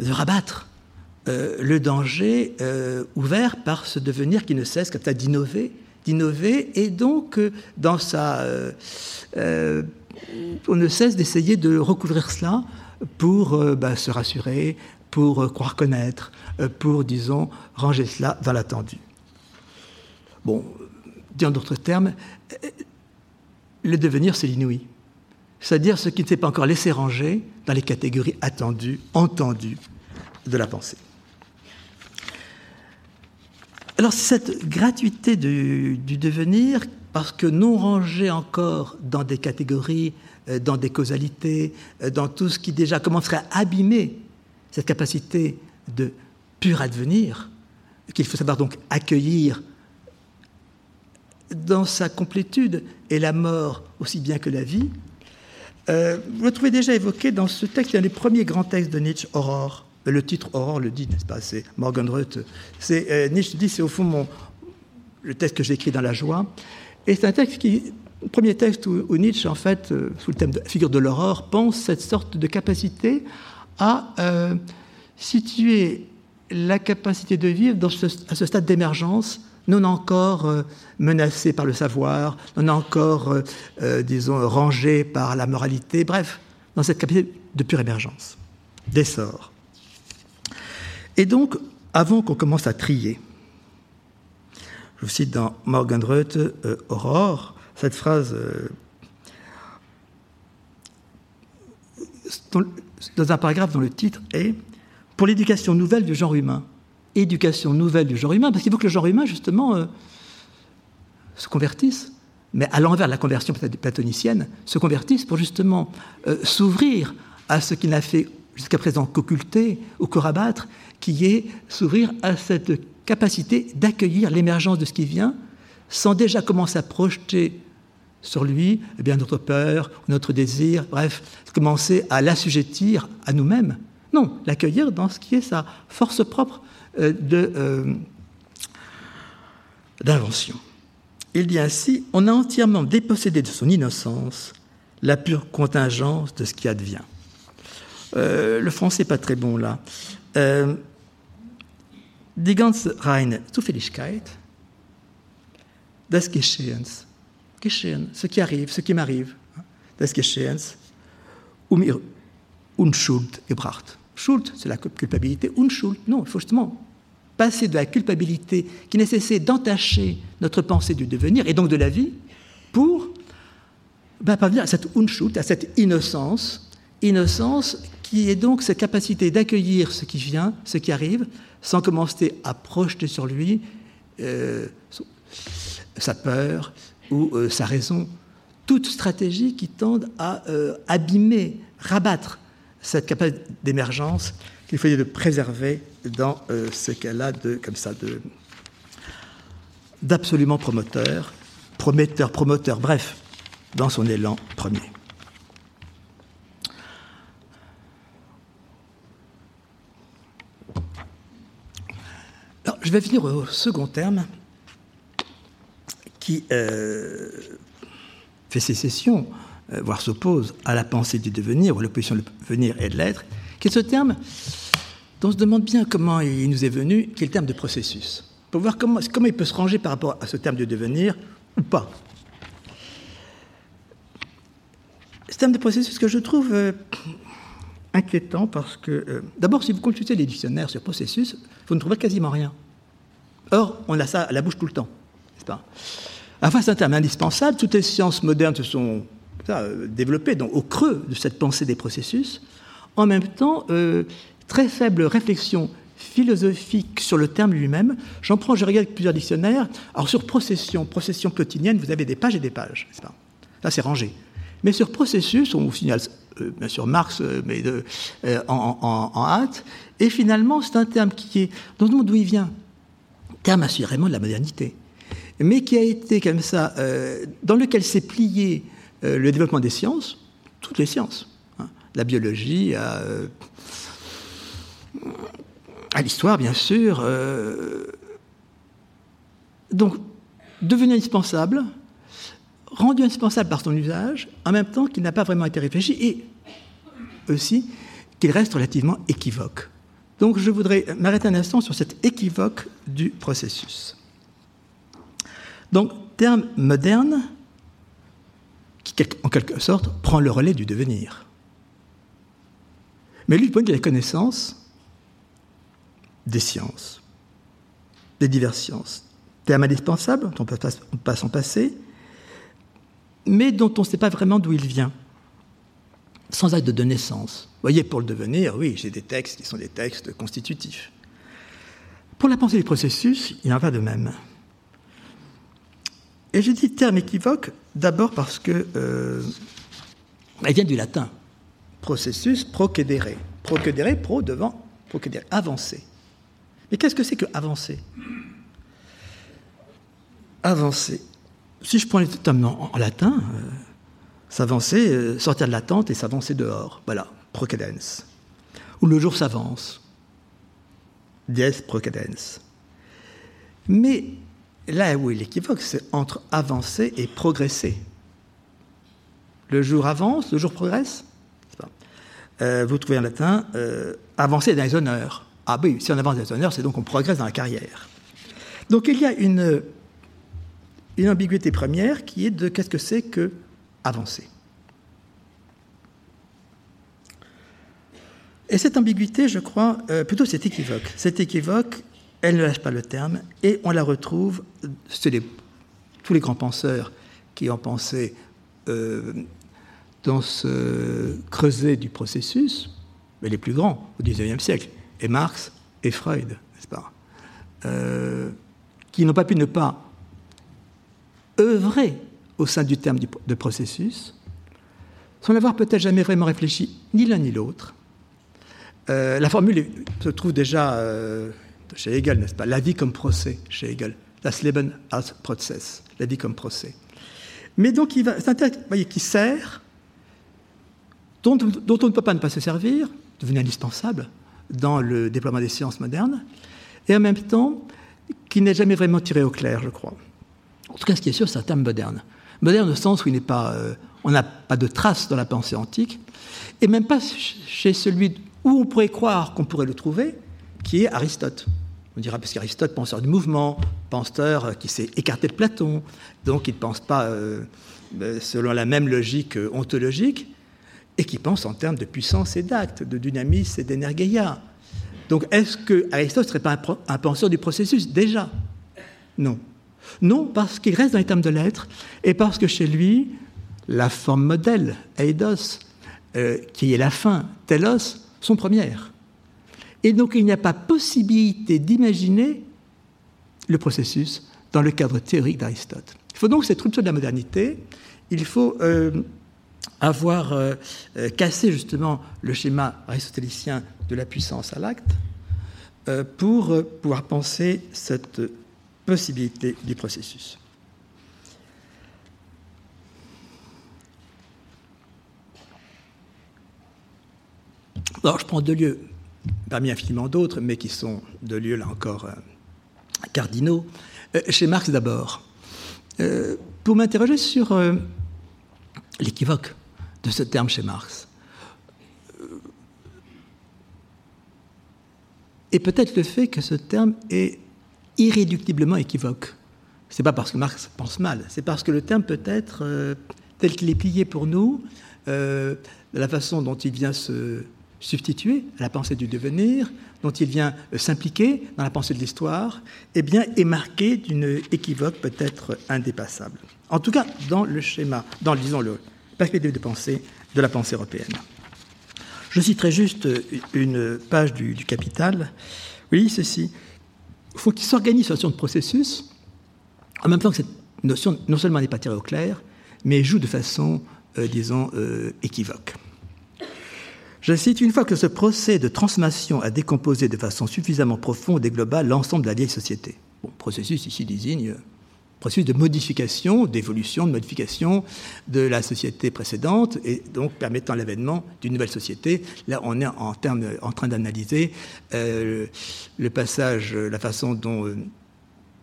rabattre euh, le danger ouvert par ce devenir qui ne cesse comme ça d'innover, d'innover, et donc dans sa, on ne cesse d'essayer de recouvrir cela pour bah, se rassurer, pour euh, croire connaître, euh, pour, disons, ranger cela dans l'attendu. Bon, dit en d'autres termes, euh, le devenir, c'est l'inouï. C'est-à-dire ce qui ne s'est pas encore laissé ranger dans les catégories attendues, entendues de la pensée. Alors cette gratuité du, devenir, parce que non rangée encore dans des catégories, dans des causalités, dans tout ce qui déjà commencerait à abîmer cette capacité de pur advenir, qu'il faut savoir donc accueillir dans sa complétude, et la mort aussi bien que la vie, euh, vous le trouvez déjà évoqué dans ce texte, un des premiers grands textes de Nietzsche, Aurore. Le titre Aurore le dit, n'est-ce pas C'est Morgan. C'est, euh, Nietzsche dit, c'est au fond mon, le texte que j'ai écrit dans la joie. Et c'est un texte qui, premier texte où, Nietzsche, en fait, euh, sous le thème de figure de l'aurore, pense cette sorte de capacité à euh, situer la capacité de vivre dans à ce stade d'émergence non encore euh, menacé par le savoir, non encore, euh, disons, rangé par la moralité, bref, dans cette capacité de pure émergence, d'essor. Et donc, avant qu'on commence à trier, je vous cite dans Morgan Ruth, Aurore, cette phrase dans un paragraphe dont le titre est Pour l'éducation nouvelle du genre humain. Éducation nouvelle du genre humain, parce qu'il faut que le genre humain, justement, euh, se convertisse, mais à l'envers de la conversion platonicienne, se convertisse pour justement euh, s'ouvrir à ce qu'il n'a fait jusqu'à présent qu'occulter ou que rabattre, qui est s'ouvrir à cette capacité d'accueillir l'émergence de ce qui vient, sans déjà commencer à projeter sur lui, eh bien, notre peur, notre désir, bref, commencer à l'assujettir à nous-mêmes, Non, l'accueillir dans ce qui est sa force propre euh, euh, d'invention. Il dit ainsi On a entièrement dépossédé de son innocence la pure contingence de ce qui advient. Euh, le français n'est pas très bon là. Die ganze reine Zufälligkeit des Geschehens. Geschehen, ce qui arrive, ce qui m'arrive, des Geschehens, um ihre Unschuld gebracht. Schuld, c'est la culpabilité. Unschuld, non, justement passer de la culpabilité qui nécessite d'entacher notre pensée du devenir et donc de la vie pour ben, parvenir à cette Unschuld, à cette innocence, innocence qui est donc cette capacité d'accueillir ce qui vient, ce qui arrive, sans commencer à projeter sur lui euh, sa peur ou euh, sa raison. Toute stratégie qui tende à euh, abîmer, rabattre cette capacité d'émergence qu'il fallait de préserver dans ce qu'elle a de, comme ça, d'absolument promoteur, prometteur, promoteur, bref, dans son élan premier. Alors, je vais venir au second terme qui euh, fait sécession euh, voire s'oppose à la pensée du devenir, ou à l'opposition du devenir et de l'être, qui est ce terme dont on se demande bien comment il nous est venu, qui est le terme de processus, pour voir comment, comment il peut se ranger par rapport à ce terme du devenir ou pas. Ce terme de processus que je trouve euh, inquiétant parce que, euh, d'abord, si vous consultez les dictionnaires sur processus, vous ne trouvez quasiment rien. Or, on a ça à la bouche tout le temps, Enfin, c'est un terme indispensable. Toutes les sciences modernes se sont euh, développé donc, au creux de cette pensée des processus. En même temps, euh, très faible réflexion philosophique sur le terme lui-même. J'en prends, je regarde plusieurs dictionnaires. Alors sur procession, procession quotidienne, vous avez des pages et des pages, n'est-ce pas? Là, c'est rangé. Mais sur processus, on vous signale bien sûr Marx, mais de, en, hâte. Et finalement, c'est un terme qui est, dans le monde d'où il vient, terme assurément de la modernité, mais qui a été comme ça, dans lequel s'est plié euh, le développement des sciences, toutes les sciences, hein. la biologie, à, euh, à l'histoire bien sûr. Euh, donc, devenu indispensable, rendu indispensable par son usage, en même temps qu'il n'a pas vraiment été réfléchi, et aussi qu'il reste relativement équivoque. Donc je voudrais m'arrêter un instant sur cet équivoque du processus. Donc, terme moderne, qui, en quelque sorte, prend le relais du devenir. Mais lui, du point de de la connaissance, des sciences, des diverses sciences, terme indispensable, on peut pas s'en passer, mais dont on ne sait pas vraiment d'où il vient, sans acte de naissance. Vous voyez, pour le devenir, oui, j'ai des textes qui sont des textes constitutifs. Pour la pensée du processus, il en va de même. Et je dis terme équivoque d'abord parce que euh, elle vient du latin. Processus procédere. Procédere, pro devant, procédere, avancer. Mais qu'est-ce que c'est que avancer? Avancer. Si je prends les termes en, latin, euh, s'avancer, euh, sortir de la tente et s'avancer dehors. Voilà, procedens. Ou le jour s'avance. Dies procedens. Mais là où il équivoque, c'est entre avancer et progresser. Le jour avance, le jour progresse. Euh, vous trouvez en latin avancer dans les honneurs. Ah oui, si on avance dans les honneurs, c'est donc on progresse dans la carrière. Donc il y a une, une ambiguïté première qui est de qu'est-ce que c'est que avancer. Et cette ambiguïté, je crois, euh, plutôt c'est équivoque. C'est équivoque elle ne lâche pas le terme, et on la retrouve, tous les grands penseurs qui ont pensé euh, dans ce creuset du processus, mais les plus grands au XIXe siècle, et Marx et Freud, n'est-ce pas euh, Qui n'ont pas pu ne pas œuvrer au sein du terme de processus, sans n'avoir peut-être jamais vraiment réfléchi ni l'un ni l'autre. Euh, la formule se trouve déjà chez Hegel, n'est-ce pas? La vie comme procès, chez Hegel. Das Leben als Prozess, la vie comme procès. Mais donc, c'est un voyez, qui sert, dont, on ne peut pas ne pas se servir, devenu indispensable dans le déploiement des sciences modernes, et en même temps qui n'est jamais vraiment tiré au clair, je crois. En tout cas, ce qui est sûr, c'est un terme moderne. Moderne au sens où il pas, euh, on n'a pas de traces dans la pensée antique, et même pas chez celui où on pourrait croire qu'on pourrait le trouver, qui est Aristote. On dira parce qu'Aristote, penseur du mouvement, penseur qui s'est écarté de Platon, donc il ne pense pas euh, euh, selon la même logique ontologique, et qui pense en termes de puissance et d'acte, de dynamisme et d'énergéia. Donc est-ce que Aristote serait pas un, penseur du processus? Déjà Non. Non, parce qu'il reste dans les termes de l'être, et parce que chez lui, la forme modèle, eidos, euh, qui est la fin, telos, sont premières. Et donc il n'y a pas possibilité d'imaginer le processus dans le cadre théorique d'Aristote. Il faut donc cette rupture de la modernité, il faut euh, avoir euh, cassé justement le schéma aristotélicien de la puissance à l'acte pour pouvoir penser cette possibilité du processus. Alors, je prends deux lieux, parmi infiniment d'autres, mais qui sont deux lieux, là encore, cardinaux. chez Marx d'abord. pour m'interroger sur l'équivoque de ce terme chez Marx. Et peut-être le fait que ce terme est irréductiblement équivoque. Ce n'est pas parce que Marx pense mal, c'est parce que le terme peut être, euh, tel qu'il est plié pour nous, euh, la façon dont il vient se substituer à la pensée du devenir, dont il vient euh, s'impliquer dans la pensée de l'histoire, eh bien, est marqué d'une équivoque peut-être indépassable. En tout cas, dans le schéma, dans, disons, le, perspective de pensée de la pensée européenne. Je citerai juste une page du, Capital. Oui, ceci. Il faut qu'il s'organise sur notion de processus, en même temps que cette notion non seulement n'est pas tirée au clair, mais joue de façon, euh, disons, euh, équivoque. Je cite, une fois que ce procès de transformation a décomposé de façon suffisamment profonde et globale l'ensemble de la vieille société. Bon, processus ici désigne processus de modification, d'évolution, de modification de la société précédente et donc permettant l'avènement d'une nouvelle société. Là, on est en, train d'analyser euh, le passage, la façon dont euh,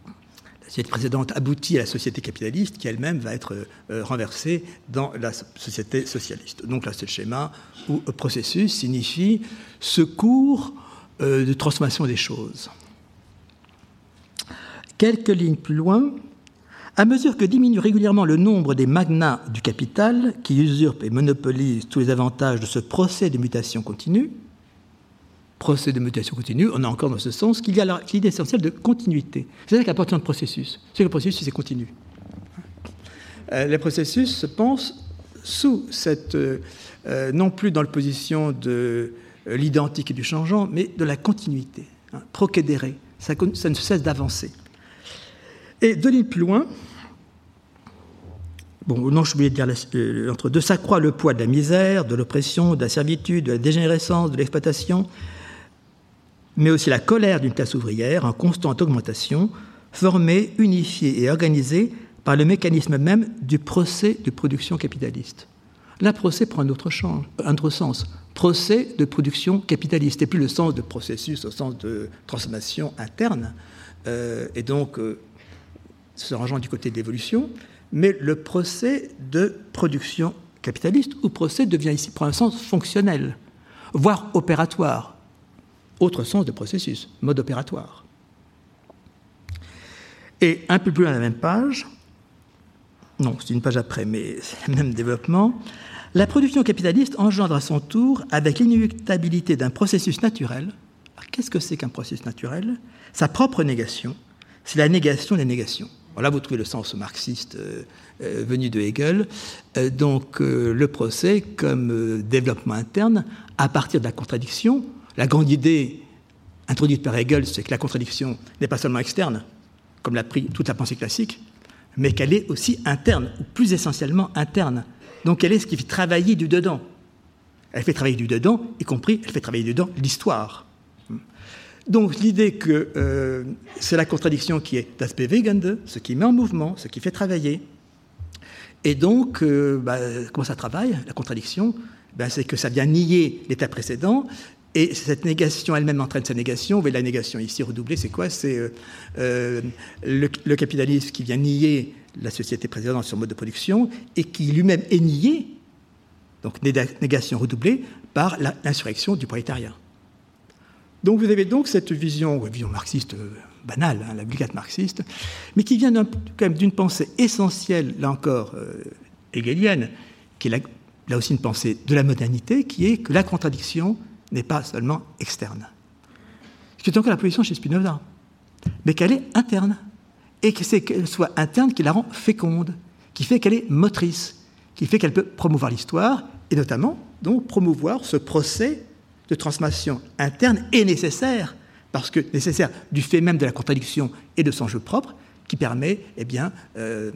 la société précédente aboutit à la société capitaliste qui elle-même va être euh, renversée dans la société socialiste. Donc là, le schéma où processus signifie secours de transformation des choses. Quelques lignes plus loin, à mesure que diminue régulièrement le nombre des magnats du capital qui usurpent et monopolisent tous les avantages de ce procès de mutation continue, procès de mutation continue, on a encore dans ce sens qu'il y a l'idée essentielle de continuité. C'est ça qu'apporte le processus. C'est le processus, c'est continu. Euh, les processus se pensent sous cette, euh, non plus dans la position de euh, l'identique et du changeant, mais de la continuité, hein, ça ne cesse d'avancer. Et deux lignes plus loin, bon, non, je voulais dire, entre deux, s'accroît le poids de la misère, de l'oppression, de la servitude, de la dégénérescence, de l'exploitation, mais aussi la colère d'une classe ouvrière en constante augmentation, formée, unifiée et organisée par le mécanisme même du procès de production capitaliste. Là, procès prend un autre, un autre sens. Procès de production capitaliste, et plus le sens de processus au sens de transformation interne. Euh, et donc, euh, se rangeant du côté de l'évolution, mais le procès de production capitaliste, où procès devient ici, prend un sens fonctionnel, voire opératoire. Autre sens de processus, mode opératoire. Et un peu plus loin à la même page, non, c'est une page après, mais c'est le même développement, la production capitaliste engendre à son tour, avec l'inéluctabilité d'un processus naturel, qu'est-ce que c'est qu'un processus naturel? Sa propre négation, c'est la négation des négations. Là, vous trouvez le sens marxiste euh, euh, venu de Hegel. Euh, donc, le procès comme développement interne à partir de la contradiction. La grande idée introduite par Hegel, c'est que la contradiction n'est pas seulement externe, comme l'a pris toute la pensée classique, mais qu'elle est aussi interne, ou plus essentiellement interne. Donc, elle est ce qui fait travailler du dedans. Elle fait travailler du dedans, y compris, elle fait travailler du dedans l'histoire. Donc l'idée que euh, c'est la contradiction qui est d'aspect Wegende, ce qui met en mouvement, ce qui fait travailler. Et donc, euh, bah, comment ça travaille La contradiction, ben, c'est que ça vient nier l'état précédent, et cette négation elle-même entraîne sa négation. Vous voyez la négation ici redoublée, c'est quoi? C'est euh, le, capitalisme qui vient nier la société précédente son mode de production et qui lui-même est nié, donc négation redoublée, par l'insurrection du prolétariat. Donc vous avez donc cette vision, vision marxiste euh, banale, hein, la vulgate marxiste, mais qui vient quand même d'une pensée essentielle, là encore, euh, hegelienne, qui est là aussi une pensée de la modernité, qui est que la contradiction n'est pas seulement externe. Ce qui est encore la position chez Spinoza, mais qu'elle est interne. Et que c'est qu'elle soit interne qui la rend féconde, qui fait qu'elle est motrice, qui fait qu'elle peut promouvoir l'histoire, et notamment donc promouvoir ce procès de transformation interne est nécessaire, parce que nécessaire du fait même de la contradiction et de son jeu propre, qui permet, eh bien, euh,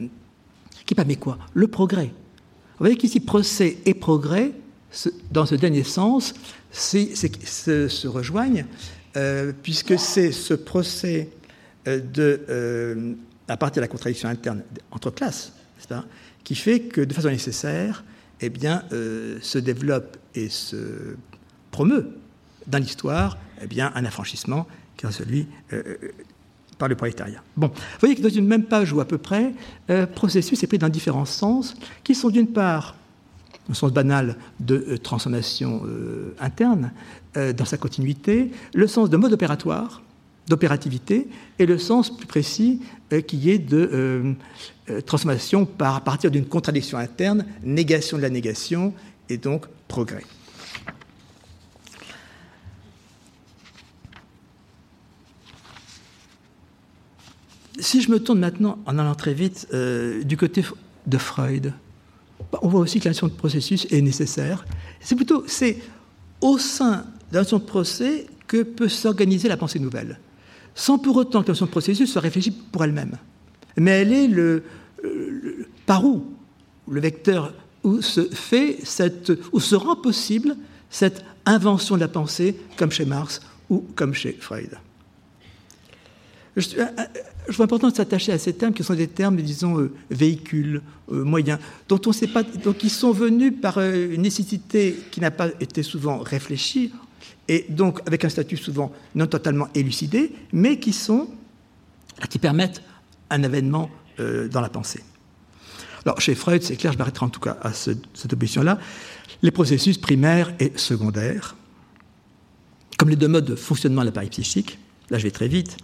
qui permet quoi? Le progrès. Vous voyez qu'ici, procès et progrès, dans ce dernier sens, se, rejoignent, euh, puisque c'est ce procès euh, à partir de la contradiction interne entre classes, qui fait que, de façon nécessaire, eh bien, se développe et se promeut dans l'histoire eh bien, un affranchissement qui est celui euh, par le prolétariat. Bon, vous voyez que dans une même page ou à peu près, euh, processus est pris dans différents sens, qui sont d'une part, un sens banal de euh, transformation interne, dans sa continuité, le sens de mode opératoire, d'opérativité, et le sens plus précis qui est de transformation par, à partir d'une contradiction interne, négation de la négation, et donc progrès. Si je me tourne maintenant, en allant très vite, euh, du côté de Freud, bah, on voit aussi que la de processus est nécessaire. C'est plutôt, c'est au sein de la de procès que peut s'organiser la pensée nouvelle, sans pour autant que la de processus soit réfléchie pour elle-même. Mais elle est le, par où le vecteur où se fait cette, où se rend possible cette invention de la pensée, comme chez Marx ou comme chez Freud. Je, je trouve important de s'attacher à ces termes qui sont des termes, disons, euh, véhicules, euh, moyens, dont on sait pas, donc qui sont venus par euh, une nécessité qui n'a pas été souvent réfléchie, et donc avec un statut souvent non totalement élucidé, mais qui sont, qui permettent un événement dans la pensée. Alors chez Freud, c'est clair, je m'arrêterai en tout cas à cette opposition-là, les processus primaires et secondaires, comme les deux modes de fonctionnement de l'appareil psychique, là je vais très vite,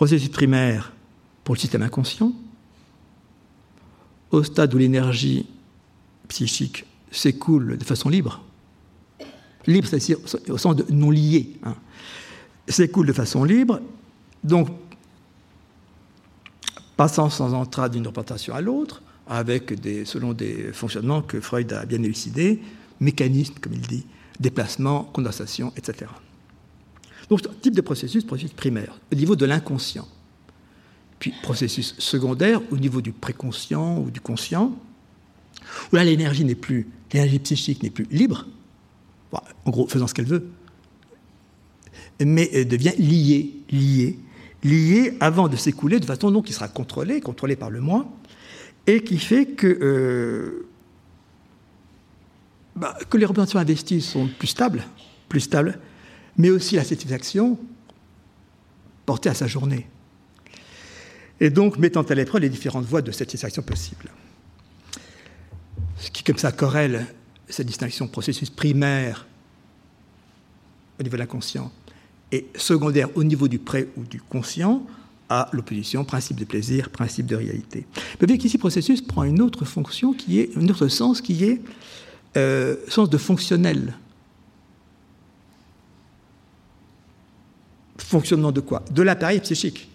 processus primaire pour le système inconscient, au stade où l'énergie psychique s'écoule de façon libre, libre c'est-à-dire au sens de non lié, hein, s'écoule de façon libre, donc passant sans entrave d'une représentation à l'autre, avec des, selon des fonctionnements que Freud a bien élucidés, mécanismes, comme il dit, déplacement, condensation, etc. Donc, type de processus, processus primaire, au niveau de l'inconscient. Puis, processus secondaire, au niveau du préconscient ou du conscient, où là, l'énergie n'est plus, l'énergie psychique n'est plus libre, en gros, faisant ce qu'elle veut, mais euh, devient liée, liée, liée avant de s'écouler de façon donc qui sera contrôlée, contrôlée par le moi, et qui fait que, euh, bah, que les représentations investies sont plus stables, plus stables, mais aussi la satisfaction portée à sa journée. Et donc mettant à l'épreuve les différentes voies de satisfaction possibles. Ce qui, comme ça, corrèle cette distinction processus primaire au niveau de l'inconscient et secondaire au niveau du pré ou du conscient à l'opposition principe de plaisir, principe de réalité. Vous voyez qu'ici, processus prend une autre fonction qui est, un autre sens qui est euh, sens de fonctionnel. Fonctionnement de quoi De l'appareil psychique.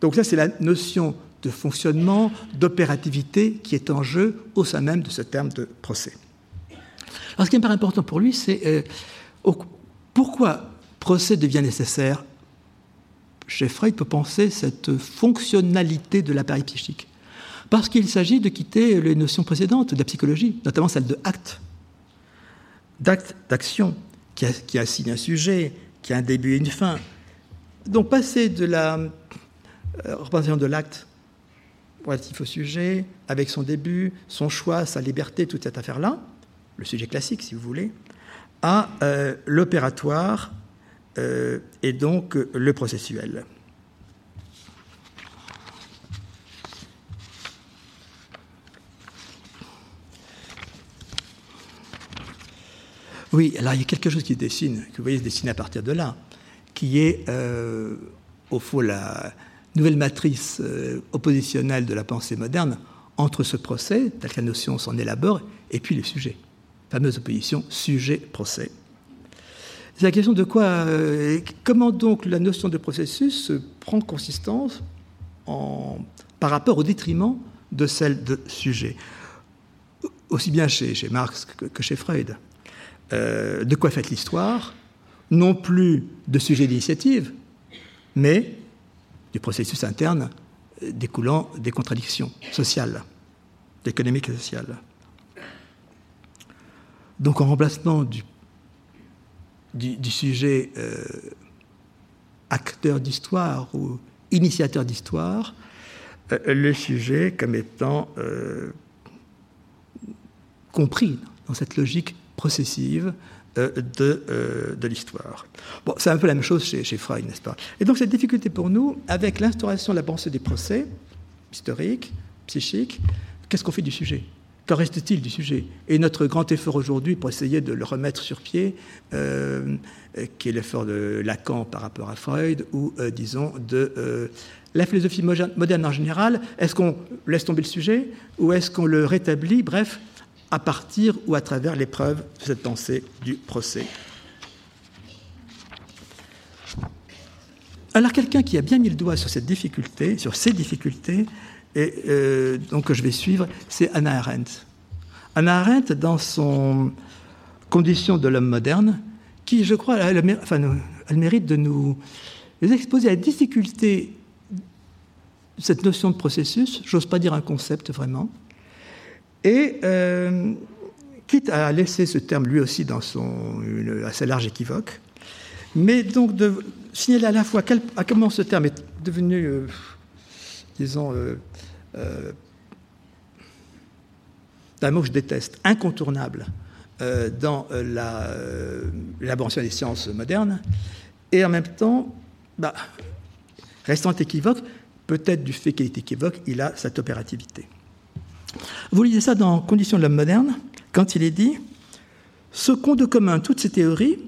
Donc ça, c'est la notion de fonctionnement, d'opérativité qui est en jeu au sein même de ce terme de procès. Alors ce qui me paraît important pour lui, c'est euh, pourquoi procès devient nécessaire? Chez Freud, peut penser cette fonctionnalité de l'appareil psychique. Parce qu'il s'agit de quitter les notions précédentes de la psychologie, notamment celle de acte, d'acte, d'action, qui, qui assigne un sujet, qui a un début et une fin, donc passer de la euh, représentation de l'acte relatif au sujet, avec son début, son choix, sa liberté, toute cette affaire-là, le sujet classique si vous voulez, à euh, l'opératoire euh, et donc le processuel. Oui, alors il y a quelque chose qui dessine, que vous voyez se dessiner à partir de là, qui est euh, au fond la nouvelle matrice euh, oppositionnelle de la pensée moderne entre ce procès, telle que la notion s'en élabore, et puis le sujet. Fameuse opposition sujet-procès. C'est la question de quoi, euh, comment donc la notion de processus prend consistance par rapport au détriment de celle de sujet, aussi bien chez, Marx que chez Freud. De quoi fait l'histoire, non plus de sujet d'initiative, mais du processus interne découlant des contradictions sociales, économiques et sociales. Donc en remplacement du, sujet euh, acteur d'histoire ou initiateur d'histoire, euh, le sujet comme étant compris dans cette logique processive euh, de, euh, de l'histoire. Bon, c'est un peu la même chose chez, Freud, n'est-ce pas? Et donc cette difficulté pour nous, avec l'instauration de la pensée des procès historiques, psychiques, qu'est-ce qu'on fait du sujet? Qu'en reste-t-il du sujet? Et notre grand effort aujourd'hui pour essayer de le remettre sur pied, euh, qui est l'effort de Lacan par rapport à Freud, ou disons de la philosophie moderne en général, est-ce qu'on laisse tomber le sujet ou est-ce qu'on le rétablit? Bref, à partir ou à travers l'épreuve de cette pensée du procès. Alors quelqu'un qui a bien mis le doigt sur cette difficulté, sur ces difficultés, et euh, donc que je vais suivre, c'est Anna Arendt. Anna Arendt, dans son Condition de l'homme moderne, qui, je crois, elle, enfin, elle mérite de nous exposer à la difficulté de cette notion de processus, j'ose pas dire un concept vraiment, et euh, quitte à laisser ce terme lui aussi dans son assez large équivoque, mais donc de signaler à la fois à comment ce terme est devenu, euh, disons, euh, un mot que je déteste, incontournable dans l'élaboration des sciences modernes, et en même temps, bah, restant équivoque, peut-être du fait qu'il est équivoque, il a cette opérativité. Vous lisez ça dans Conditions de l'homme moderne, quand il est dit Ce qu'ont de commun toutes ces théories,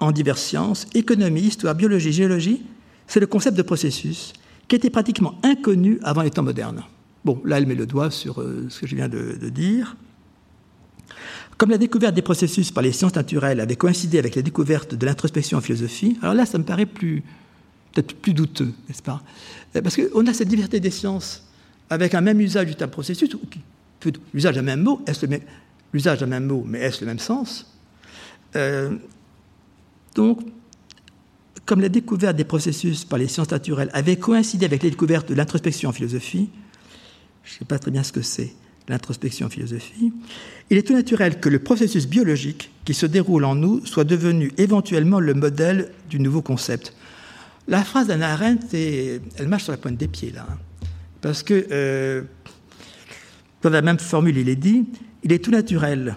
en diverses sciences, économie, histoire, biologie, géologie, c'est le concept de processus, qui était pratiquement inconnu avant les temps modernes. Bon, là, elle met le doigt sur euh, ce que je viens de, dire. Comme la découverte des processus par les sciences naturelles avait coïncidé avec la découverte de l'introspection en philosophie, alors là, ça me paraît plus, peut-être plus douteux, n'est-ce pas? Parce qu'on a cette diversité des sciences avec un même usage du terme processus, l'usage d'un même mot, est-ce l'usage d'un même mot, mais est-ce le même sens euh, Donc, comme la découverte des processus par les sciences naturelles avait coïncidé avec la découverte de l'introspection en philosophie, je ne sais pas très bien ce que c'est, l'introspection en philosophie, il est tout naturel que le processus biologique qui se déroule en nous soit devenu éventuellement le modèle du nouveau concept. La phrase d'Anna Arendt, elle marche sur la pointe des pieds, là. Hein. Parce que, euh, dans la même formule, il est dit, il est tout naturel.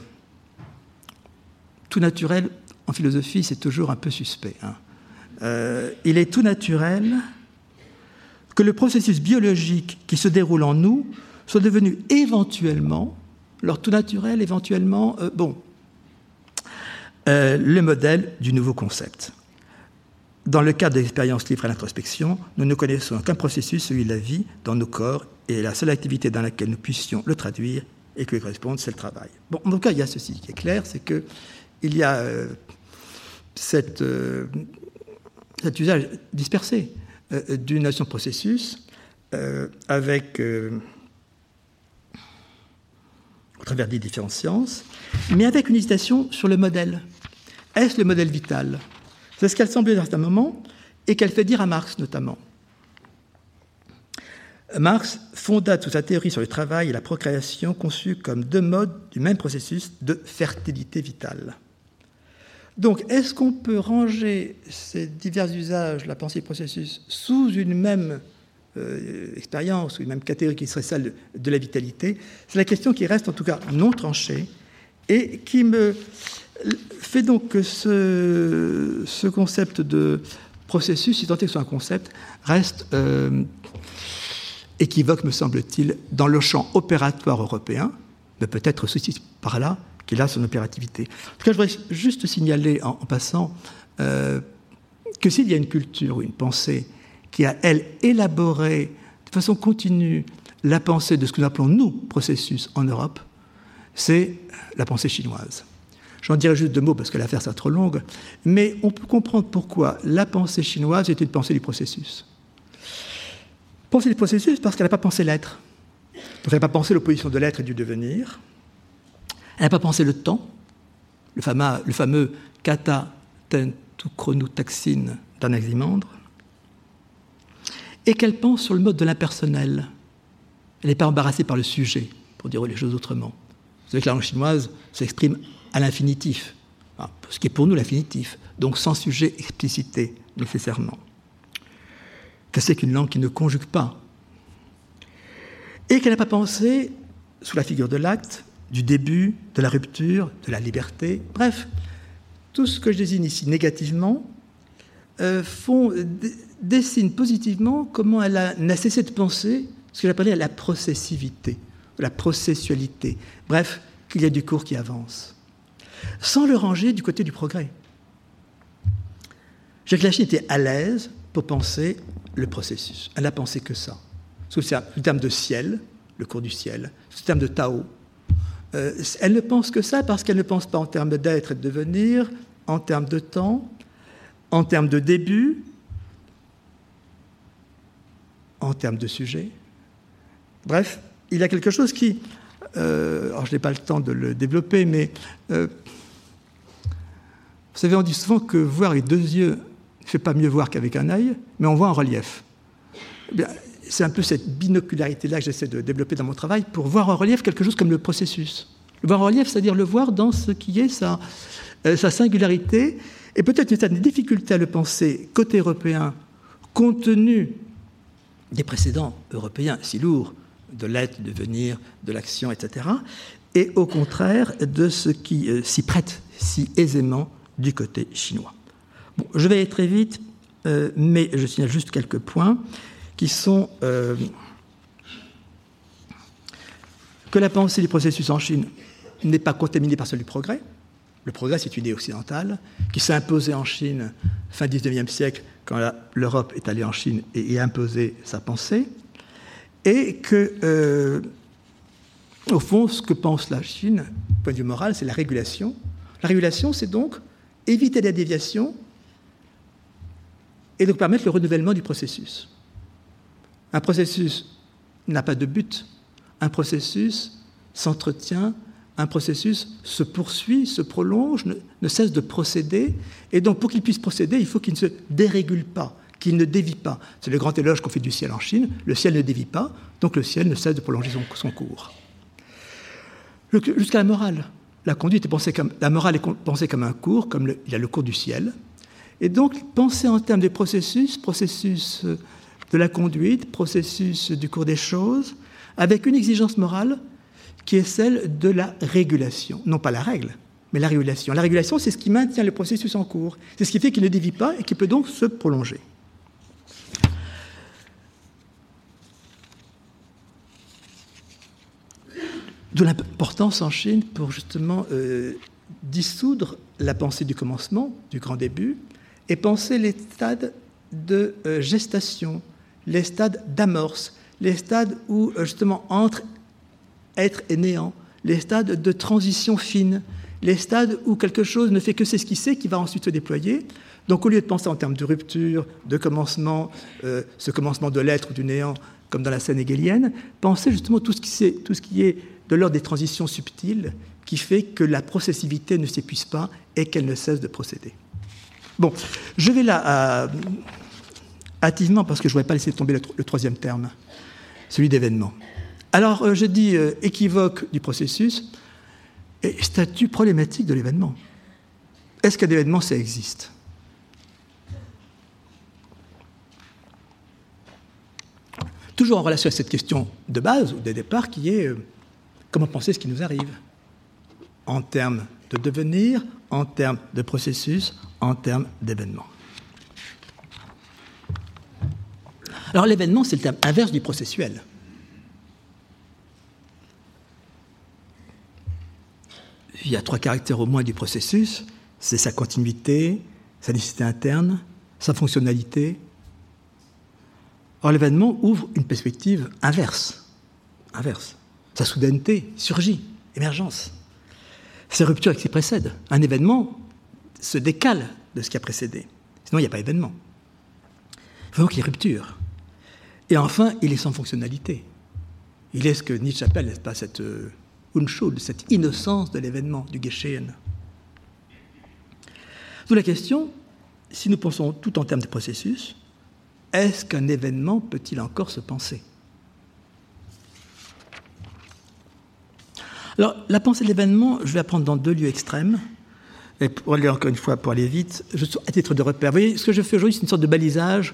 Tout naturel, en philosophie, c'est toujours un peu suspect. Hein. Euh, il est tout naturel que le processus biologique qui se déroule en nous soit devenu éventuellement, alors tout naturel, éventuellement, euh, bon, le modèle du nouveau concept. Dans le cadre de l'expérience libre à l'introspection, nous ne connaissons qu'un processus, celui de la vie, dans nos corps, et la seule activité dans laquelle nous puissions le traduire et que lui corresponde, c'est le travail. Bon, en tout cas, il y a ceci qui est clair, c'est que il y a euh, euh, cet usage dispersé euh, d'une notion processus avec, au travers des différentes sciences, mais avec une hésitation sur le modèle. Est-ce le modèle vital? C'est ce qu'elle semblait dans un moment et qu'elle fait dire à Marx notamment. Marx fonda toute sa théorie sur le travail et la procréation conçue comme deux modes du même processus de fertilité vitale. Donc, est-ce qu'on peut ranger ces divers usages, la pensée processus, sous une même euh, expérience ou une même catégorie qui serait celle de la vitalité? C'est la question qui reste en tout cas non tranchée et qui me fait donc que ce, ce concept de processus, si tant est soit un concept, reste euh, équivoque, me semble-t-il, dans le champ opératoire européen, mais peut-être ceci par là qu'il a son opérativité. En tout cas, je voudrais juste signaler en, passant euh, que s'il y a une culture ou une pensée qui a, elle, élaboré de façon continue la pensée de ce que nous appelons, nous, processus en Europe, c'est la pensée chinoise. J'en dirai juste deux mots parce que l'affaire sera trop longue, mais on peut comprendre pourquoi la pensée chinoise est une pensée du processus. Pensée du processus parce qu'elle n'a pas pensé l'être. elle n'a pas pensé l'opposition de l'être et du devenir. Elle n'a pas pensé le temps, le fameux, le fameux kata tentu chronotaxine d'Anaximandre, et qu'elle pense sur le mode de l'impersonnel. Elle n'est pas embarrassée par le sujet, pour dire les choses autrement. Vous savez que la langue chinoise s'exprime à l'infinitif, ce qui est pour nous l'infinitif, donc sans sujet explicité nécessairement. Que c'est qu'une langue qui ne conjugue pas. Et qu'elle n'a pas pensé sous la figure de l'acte, du début, de la rupture, de la liberté, bref, tout ce que je désigne ici négativement euh, font, dessine positivement comment elle n'a cessé de penser ce que j'appelais la processivité, la processualité, bref, qu'il y a du cours qui avance sans le ranger du côté du progrès. Jacques Lachine était à l'aise pour penser le processus. Elle n'a pensé que ça. Sous le terme de ciel, le cours du ciel, sous le terme de Tao. Euh, elle ne pense que ça parce qu'elle ne pense pas en termes d'être et de devenir, en termes de temps, en termes de début, en termes de sujet. Bref, il y a quelque chose qui, alors je n'ai pas le temps de le développer, mais euh, vous savez, on dit souvent que voir avec deux yeux ne fait pas mieux voir qu'avec un œil, mais on voit en relief. Eh c'est un peu cette binocularité-là que j'essaie de développer dans mon travail pour voir en relief quelque chose comme le processus. Le voir en relief, c'est-à-dire le voir dans ce qui est sa, euh, sa singularité, et peut-être une certaine difficulté à le penser côté européen, compte tenu des précédents européens si lourds, de l'être, de venir, de l'action, etc., et au contraire de ce qui euh, s'y prête si aisément du côté chinois. Je vais aller très vite, euh, mais je signale juste quelques points qui sont euh, que la pensée du processus en Chine n'est pas contaminée par celle du progrès. Le progrès, c'est une idée occidentale qui s'est imposée en Chine fin 19e siècle, quand l'Europe est allée en Chine et, a imposé sa pensée. Et que, euh, au fond, ce que pense la Chine, point de vue moral, c'est la régulation. La régulation, c'est donc éviter la déviation et donc permettre le renouvellement du processus. Un processus n'a pas de but, un processus s'entretient, un processus se poursuit, se prolonge, ne, cesse de procéder, et donc pour qu'il puisse procéder, il faut qu'il ne se dérégule pas, qu'il ne dévie pas. C'est le grand éloge qu'on fait du ciel en Chine, le ciel ne dévie pas, donc le ciel ne cesse de prolonger son cours. Jusqu'à la morale. La conduite est pensée comme, la morale est pensée comme un cours, comme il y a le cours du ciel. Et donc, penser en termes de processus, processus euh, de la conduite, processus du cours des choses, avec une exigence morale qui est celle de la régulation. Non pas la règle, mais la régulation. La régulation, c'est ce qui maintient le processus en cours. C'est ce qui fait qu'il ne dévie pas et qui peut donc se prolonger. De l'importance en Chine pour justement euh, dissoudre la pensée du commencement, du grand début, et penser les stades de euh, gestation, les stades d'amorce, les stades où euh, justement entre être et néant, les stades de transition fine, les stades où quelque chose ne fait que s'esquisser, qui va ensuite se déployer. Donc au lieu de penser en termes de rupture, de commencement, ce commencement de l'être ou du néant, comme dans la scène hegelienne, penser justement tout ce qui, tout ce qui est de l'ordre des transitions subtiles qui fait que la processivité ne s'épuise pas et qu'elle ne cesse de procéder. Bon, je vais là euh, hâtivement parce que je ne voudrais pas laisser tomber le, troisième terme, celui d'événement. Alors, euh, je dis euh, équivoque du processus et statut problématique de l'événement. Est-ce qu'un événement, ça existe? Toujours en relation à cette question de base ou de départ qui est Comment penser ce qui nous arrive? En termes de devenir, en termes de processus, en termes d'événement. Alors l'événement, c'est le terme inverse du processuel. Il y a trois caractères au moins du processus, c'est sa continuité, sa nécessité interne, sa fonctionnalité. Or l'événement ouvre une perspective inverse, inverse. Sa soudaineté surgit, émergence. Sa rupture qui précède. Un événement se décale de ce qui a précédé. Sinon, il n'y a pas d'événement. Il faut donc qu'il y ait rupture. Et enfin, il est sans fonctionnalité. Il est ce que Nietzsche appelle, n'est-ce pas, cette euh, Unschuld, cette innocence de l'événement, du Geschehen. D'où la question, si nous pensons tout en termes de processus, est-ce qu'un événement peut-il encore se penser? Alors, la pensée de l'événement, je vais la prendre dans deux lieux extrêmes. Et pour aller encore une fois, pour aller vite, je, à titre de repère. Vous voyez, ce que je fais aujourd'hui, c'est une sorte de balisage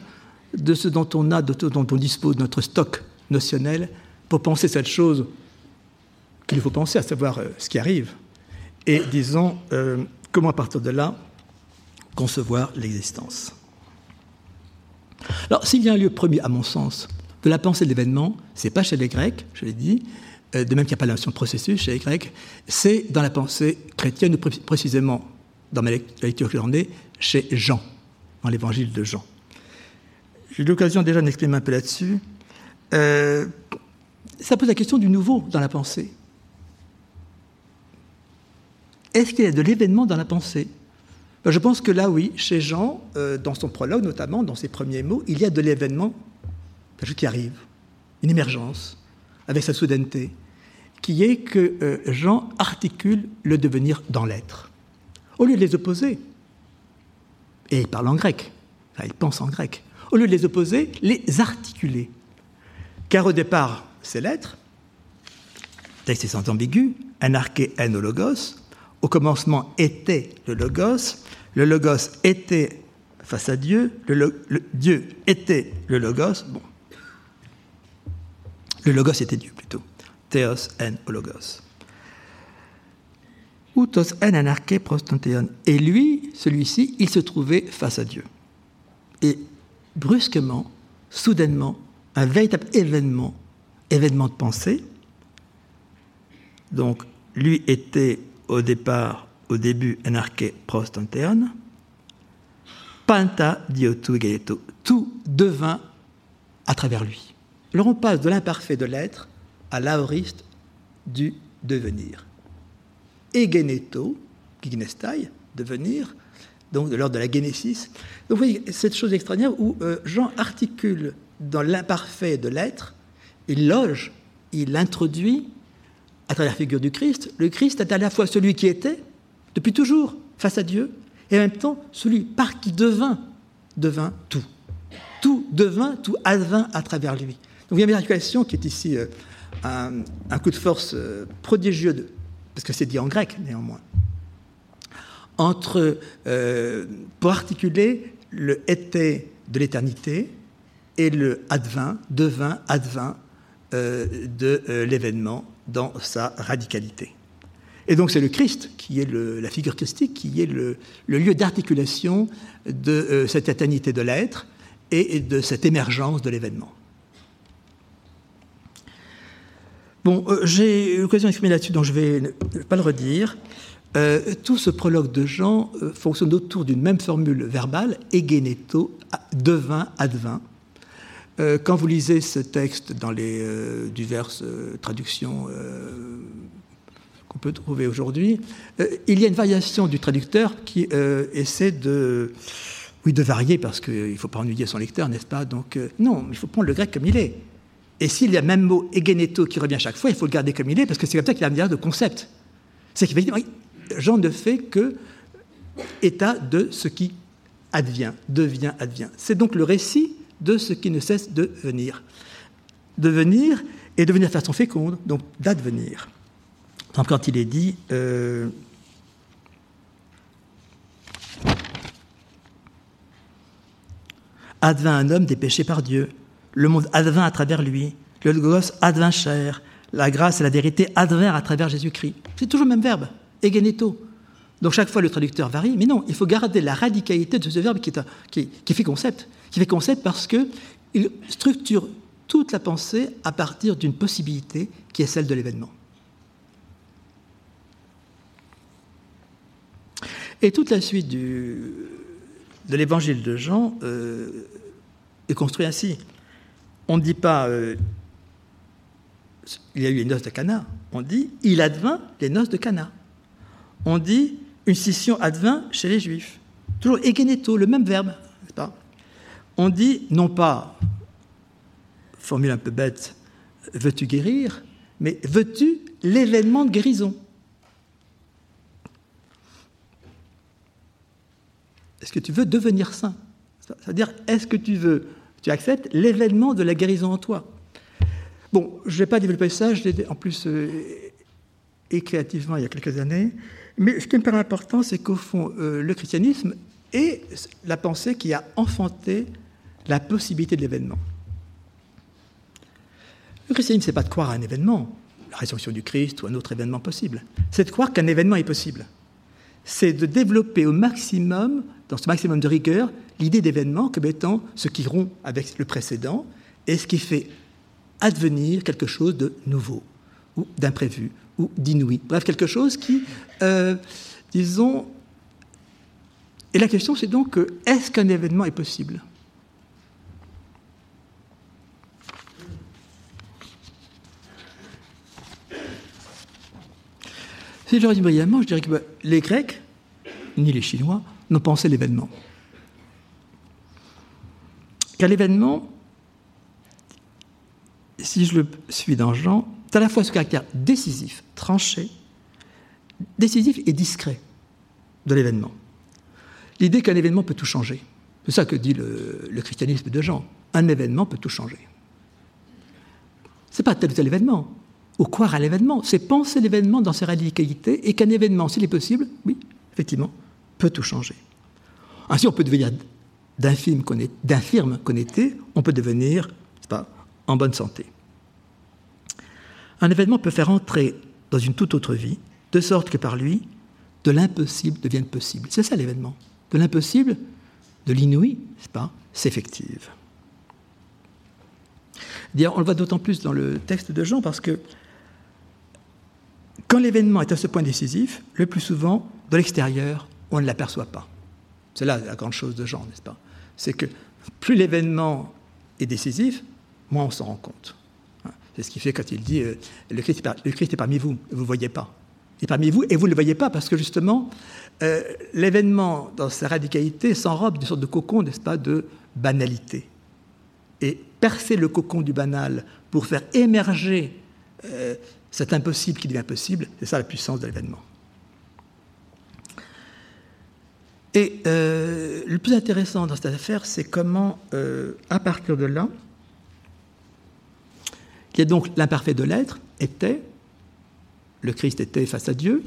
de ce dont on a, de dont on dispose, notre stock notionnel, pour penser cette chose qu'il faut penser, à savoir euh, ce qui arrive. Et disons, euh, comment à partir de là concevoir l'existence. Alors, s'il y a un lieu premier, à mon sens, de la pensée de l'événement, c'est pas chez les Grecs, je l'ai dit, de même qu'il n'y a pas la notion de processus chez les Grecs, c'est dans la pensée chrétienne, ou précisément dans ma lecture que j'en ai, chez Jean, dans l'évangile de Jean. J'ai eu l'occasion déjà d'exprimer un peu là-dessus. Euh, ça pose la question du nouveau dans la pensée. Est-ce qu'il y a de l'événement dans la pensée? Ben, Je pense que là, oui, chez Jean, euh, dans son prologue notamment, dans ses premiers mots, il y a de l'événement qui arrive, une émergence, avec sa soudaineté, qui est que euh, Jean articule le devenir dans l'être. Au lieu de les opposer, et il parle en grec, il pense en grec, au lieu de les opposer, les articuler. Car au départ, c'est l'être, texte est sans ambigu, anarché en logos, au commencement était le logos, le logos était face à Dieu, le, Dieu était le logos, bon. Le logos était Dieu plutôt. Theos en logos. En anarché prostanteon. Et lui, celui-ci, il se trouvait face à Dieu. Et brusquement, soudainement, un véritable événement, événement de pensée. Donc, lui était au départ, au début, un arché interne. Panta diotu gaeto. Tout devint à travers lui. Alors on passe de l'imparfait de l'être à l'aoriste du devenir. Egeneto, ginestai, devenir, donc de l'ordre de la génésis. Donc vous voyez cette chose extraordinaire où euh, Jean articule dans l'imparfait de l'être, il loge, il introduit à travers la figure du Christ. Le Christ est à la fois celui qui était, depuis toujours, face à Dieu, et en même temps celui par qui devint, devint tout. Tout devint, tout advint à travers lui. Donc il y a une articulation qui est ici euh, un, coup de force euh, prodigieux, parce que c'est dit en grec néanmoins, entre, euh, pour articuler le été de l'éternité et le advint, devint, advint de l'événement dans sa radicalité. Et donc c'est le Christ qui est la figure christique, qui est le, lieu d'articulation de cette éternité de l'être et, de cette émergence de l'événement. Euh, j'ai eu l'occasion d'exprimer là-dessus, donc je ne vais pas le redire. Euh, tout ce prologue de Jean fonctionne autour d'une même formule verbale, egeneto, devint, advint, euh, quand vous lisez ce texte dans les euh, diverses euh, traductions qu'on peut trouver aujourd'hui, il y a une variation du traducteur qui essaie de, oui, de varier parce qu'il ne faut pas ennuyer son lecteur, n'est-ce pas? Donc non, il faut prendre le grec comme il est. Et s'il y a même mot egeneto qui revient chaque fois, il faut le garder comme il est parce que c'est comme ça qu'il a un de concept. C'est dire, Jean ne fait que état de ce qui advient, devient, advient. C'est donc le récit de ce qui ne cesse de venir. De venir et de venir de façon féconde, donc d'advenir. quand il est dit euh, Advint un homme dépêché par Dieu, le monde advint à travers lui, le Logos advint chair, la grâce et la vérité advinrent à travers Jésus-Christ. C'est toujours le même verbe. egeneto. Donc chaque fois le traducteur varie, mais non, il faut garder la radicalité de ce verbe qui, fait concept. Qui fait concept parce qu'il structure toute la pensée à partir d'une possibilité qui est celle de l'événement. Et toute la suite de l'évangile de Jean euh, est construite ainsi. On ne dit pas euh, il y a eu les noces de Cana, on dit il advint les noces de Cana. On dit une scission advint chez les Juifs. Toujours egeneto, le même verbe, On dit non pas, formule un peu bête, veux-tu guérir, mais veux-tu l'événement de guérison? Est-ce que tu veux devenir saint? C'est-à-dire, est-ce que tu veux, tu acceptes l'événement de la guérison en toi Bon, je ne vais pas développer ça, je l'ai en plus euh, et créativement il y a quelques années, mais ce qui me paraît important, c'est qu'au fond, euh, le christianisme est la pensée qui a enfanté la possibilité de l'événement. Le christianisme, ce n'est pas de croire à un événement, la résurrection du Christ ou un autre événement possible, c'est de croire qu'un événement est possible. C'est de développer au maximum dans ce maximum de rigueur, l'idée d'événement comme étant ce qui rompt avec le précédent et ce qui fait advenir quelque chose de nouveau, ou d'imprévu, ou d'inouï. Bref, quelque chose qui, euh, disons... Et la question, c'est donc, est-ce qu'un événement est possible? Si je le dis brillamment, je dirais que bah, les Grecs, ni les Chinois, n'ont pensé l'événement. Car l'événement, si je le suis dans Jean, c'est à la fois ce caractère décisif, tranché, décisif et discret de l'événement. L'idée qu'un événement peut tout changer. C'est ça que dit le, le, christianisme de Jean. Un événement peut tout changer. Ce n'est pas tel ou tel événement, ou croire à l'événement, c'est penser l'événement dans ses radicalités et qu'un événement, s'il est possible, oui, effectivement, peut tout changer. Ainsi, on peut devenir d'infirme qu'on était, on peut devenir pas, en bonne santé. Un événement peut faire entrer dans une toute autre vie, de sorte que par lui, de l'impossible devienne possible. C'est ça l'événement. De l'impossible, de l'inouï, c'est pas, s'effective. On le voit d'autant plus dans le texte de Jean parce que quand l'événement est à ce point décisif, le plus souvent, de l'extérieur, on ne l'aperçoit pas. C'est là la grande chose de Jean, n'est-ce pas? C'est que plus l'événement est décisif, moins on s'en rend compte. Hein? C'est ce qui fait quand il dit euh, le, Christ est parmi vous, vous ne voyez pas. Il est parmi vous et vous ne le voyez pas parce que justement, euh, l'événement, dans sa radicalité, s'enrobe d'une sorte de cocon, n'est-ce pas, de banalité. Et percer le cocon du banal pour faire émerger euh, cet impossible qui devient possible, c'est ça la puissance de l'événement. Et euh, le plus intéressant dans cette affaire, c'est comment, euh, à partir de là, y a donc l'imparfait de l'être, était, le Christ était face à Dieu,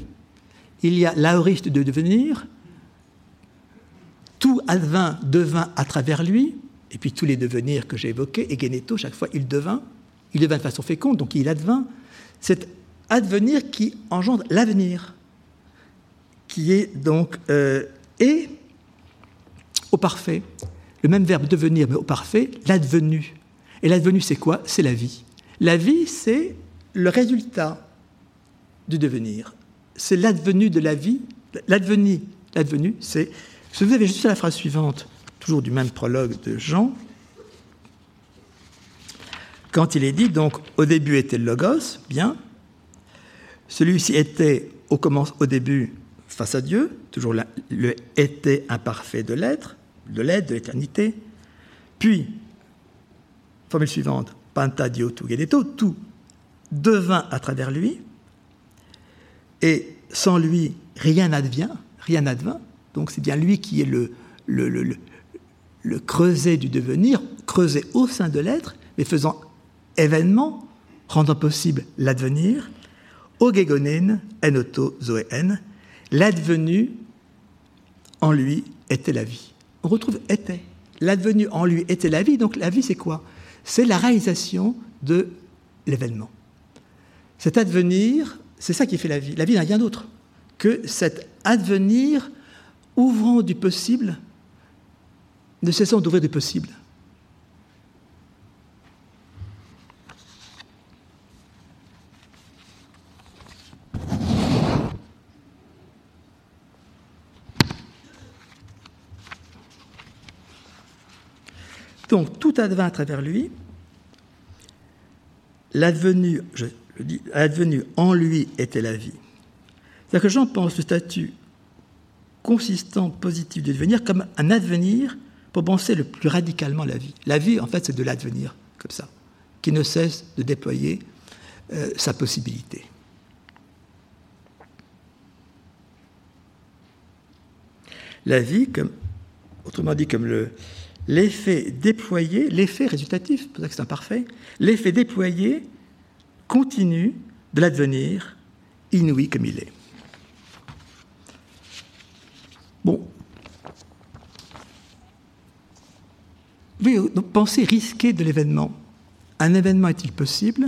il y a l'aoriste de devenir, tout advint, devint à travers lui, et puis tous les devenirs que j'ai évoqués, et Geneto, chaque fois, il devint, il devint de façon féconde, donc il advint, cet advenir qui engendre l'avenir, qui est donc euh, et au parfait, le même verbe devenir, mais au parfait, l'advenu. Et l'advenu, c'est quoi? C'est la vie. La vie, c'est le résultat du devenir. C'est l'advenu de la vie. L'advenu, l'advenu, c'est. Si vous avez juste la phrase suivante, toujours du même prologue de Jean, quand il est dit, donc, au début était le Logos, bien, celui-ci était au, au début face à Dieu, toujours le était imparfait de l'être, de l'être, de l'éternité. Puis, formule suivante, panta dio tu geneto, tout devint à travers lui, et sans lui, rien n'advient, rien n'advint. Donc c'est bien lui qui est le, le, creuset du devenir, creuset au sein de l'être, mais faisant événement, rendant possible l'advenir. Ogegonen, enoto, zoen, L'advenu en lui était la vie. On retrouve était. L'advenu en lui était la vie. Donc la vie, c'est quoi? C'est la réalisation de l'événement. Cet advenir, c'est ça qui fait la vie. La vie n'a rien d'autre que cet advenir ouvrant du possible, ne cessant d'ouvrir du possible. Donc tout advint à travers lui. L'advenu, en lui était la vie. C'est-à-dire que Jean pense le statut consistant, positif du devenir comme un advenir pour penser le plus radicalement la vie. La vie, en fait, c'est de l'advenir, comme ça, qui ne cesse de déployer euh, sa possibilité. La vie, autrement dit, comme le, l'effet déployé, l'effet résultatif, c'est pour ça que c'est imparfait, l'effet déployé continue de l'advenir, inouï comme il est. Bon. Oui, donc pensée risquée de l'événement. Un événement est-il possible?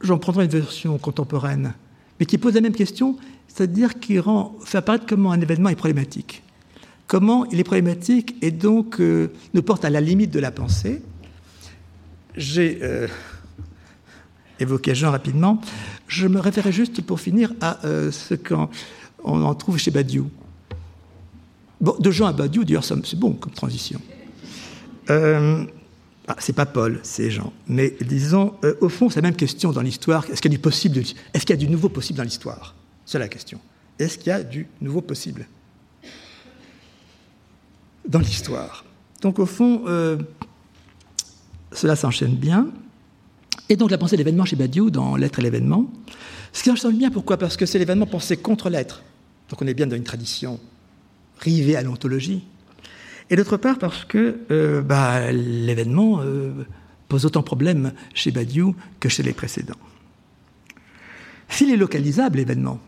J'en prendrai une version contemporaine, mais qui pose la même question c'est-à-dire qu'il fait apparaître comment un événement est problématique. Comment il est problématique et donc euh, nous porte à la limite de la pensée. J'ai euh, évoqué Jean rapidement. Je me référais juste pour finir à euh, ce qu'on en trouve chez Badiou. Bon, de Jean à Badiou, d'ailleurs, c'est bon comme transition. Ah, c'est pas Paul, c'est Jean. Mais disons, au fond, c'est la même question dans l'histoire. Est-ce qu'il y possible, est-ce qu'il y a du nouveau possible dans l'histoire? C'est la question. Est-ce qu'il y a du nouveau possible dans l'histoire? Donc au fond, euh, cela s'enchaîne bien. Et donc la pensée de l'événement chez Badiou dans L'être et l'événement. Ce qui s'enchaîne bien, pourquoi? Parce que c'est l'événement pensé contre l'être. Donc on est bien dans une tradition rivée à l'ontologie. Et d'autre part parce que euh, bah, l'événement euh, pose autant de problèmes chez Badiou que chez les précédents. S'il est localisable, l'événement,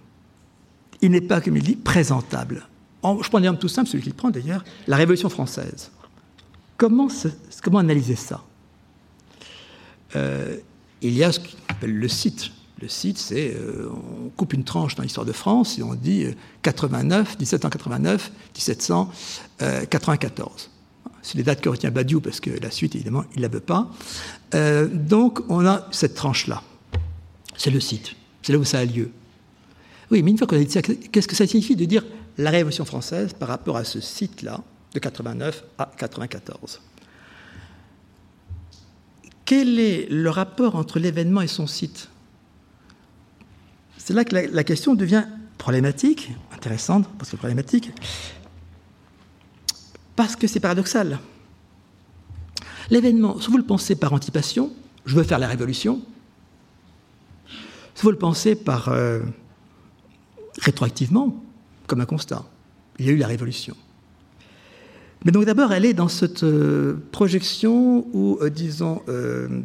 il n'est pas, comme il dit, présentable. je prends un exemple tout simple, celui qu'il prend d'ailleurs, la Révolution française. Comment, analyser ça? Euh, Il y a ce qu'on appelle le site. Le site, c'est euh, on coupe une tranche dans l'histoire de France et on dit 89, 1789, 1794. C'est les dates que retient Badiou parce que la suite, évidemment, il ne la veut pas. Euh, donc, on a cette tranche-là. C'est le site. C'est là où ça a lieu. Oui, mais une fois qu'on a dit ça, qu'est-ce que ça signifie de dire la Révolution française par rapport à ce site-là, de 89 à 94 Quel est le rapport entre l'événement et son site? C'est là que la, question devient problématique, intéressante, parce que problématique, parce que c'est paradoxal. L'événement, si vous le pensez par anticipation, je veux faire la révolution, si vous le pensez par euh, rétroactivement, comme un constat. Il y a eu la révolution. Mais donc d'abord, elle est dans cette euh, projection ou, euh, disons, euh,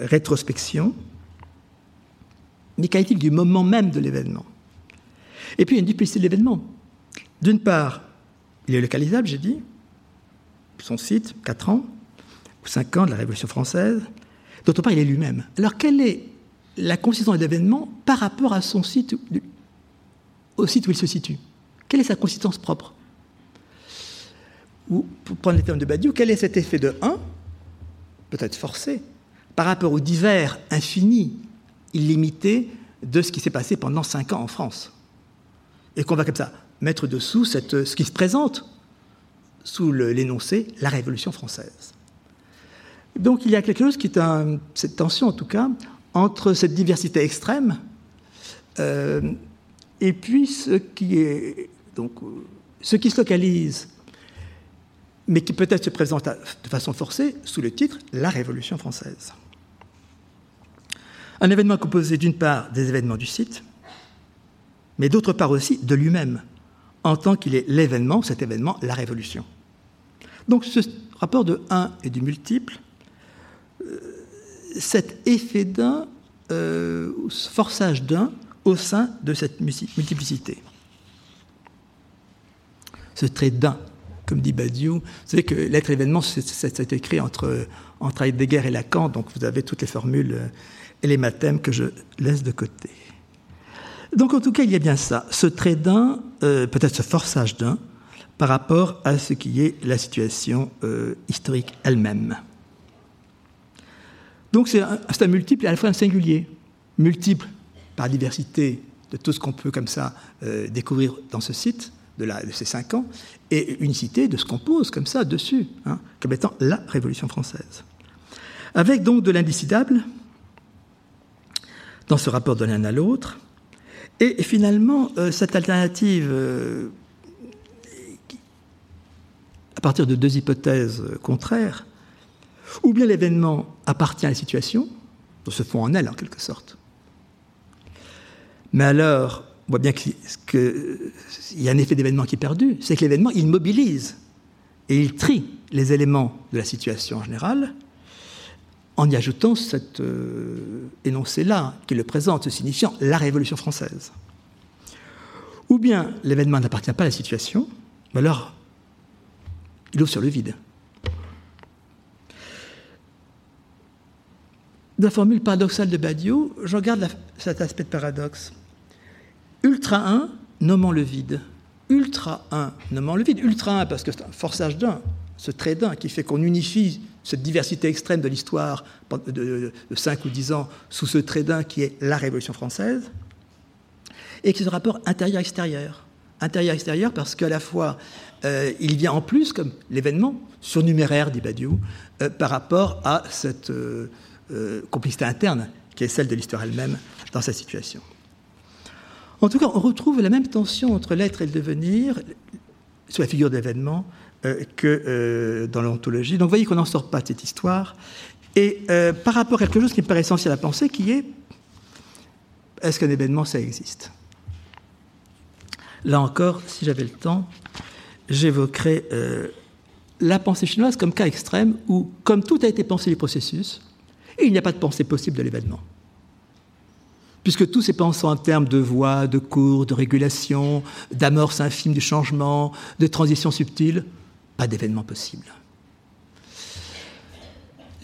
rétrospection. Mais qu'est-il du moment même de l'événement? Et puis, il y a une duplicité de l'événement. D'une part, il est localisable, j'ai dit, son site, 4 ans, ou 5 ans de la Révolution française. D'autre part, il est lui-même. Alors, quelle est la consistance de l'événement par rapport à son site, au site où il se situe. Quelle est sa consistance propre? Ou, pour prendre les termes de Badiou, quel est cet effet de 1, peut-être forcé, par rapport au divers infini, illimité, de ce qui s'est passé pendant cinq ans en France? Et qu'on va comme ça mettre dessous ce qui se présente sous l'énoncé la Révolution française. Donc il y a quelque chose qui est un, cette tension en tout cas entre cette diversité extrême euh, et puis ce qui est donc ce qui se localise, mais qui peut-être se présente de façon forcée sous le titre La Révolution française. Un événement composé d'une part des événements du site, mais d'autre part aussi de lui-même, en tant qu'il est l'événement, cet événement, la Révolution. Donc ce rapport de 1 et du multiple cet effet d'un, euh, forçage d'un au sein de cette multiplicité. Ce trait d'un comme dit Badiou. Vous savez que l'être événement, c'est écrit entre, entre Heidegger et Lacan, donc vous avez toutes les formules euh, et les mathèmes que je laisse de côté. Donc en tout cas, il y a bien ça, ce trait d'un, euh, peut-être ce forçage d'un, par rapport à ce qui est la situation historique elle-même. Donc c'est un, un, multiple et à la fois un singulier. Multiple par diversité de tout ce qu'on peut comme ça euh, découvrir dans ce site de, ces cinq ans, et unicité de ce qu'on pose comme ça dessus, hein, comme étant la Révolution française. Avec donc de l'indécidable dans ce rapport de l'un à l'autre, et, et, finalement euh, cette alternative euh, à partir de deux hypothèses contraires, ou bien l'événement appartient à la situation, se fond en elle en quelque sorte, mais alors, on voit bien qu'il y a un effet d'événement qui est perdu, c'est que l'événement, il mobilise et il trie les éléments de la situation en général en y ajoutant cet euh, énoncé-là qui le présente, signifiant la Révolution française. Ou bien l'événement n'appartient pas à la situation, mais alors il ouvre sur le vide. De la formule paradoxale de Badiou, je regarde cet aspect de paradoxe. Ultra 1, nommant le vide. Ultra 1, nommant le vide. Ultra 1, parce que c'est un forçage d'un, ce trait d'un qui fait qu'on unifie cette diversité extrême de l'histoire de, 5 ou 10 ans sous ce trait d'un qui est la Révolution française, et qui est ce rapport intérieur-extérieur. Intérieur-extérieur parce qu'à la fois, euh, il vient en plus comme l'événement surnuméraire, dit Badiou, euh, par rapport à cette... Euh, euh, complicité interne qui est celle de l'histoire elle-même dans sa situation. En tout cas, on retrouve la même tension entre l'être et le devenir sous la figure d'événement euh, que euh, dans l'ontologie. Donc vous voyez qu'on n'en sort pas de cette histoire. Et par rapport à quelque chose qui me paraît essentiel à penser, qui est est-ce qu'un événement, ça existe? Là encore, si j'avais le temps, j'évoquerais la pensée chinoise comme cas extrême où, comme tout a été pensé du processus, et il n'y a pas de pensée possible de l'événement. Puisque tout s'est pensé en termes de voie, de cours, de régulation, d'amorce infime du changement, de transition subtile, pas d'événement possible.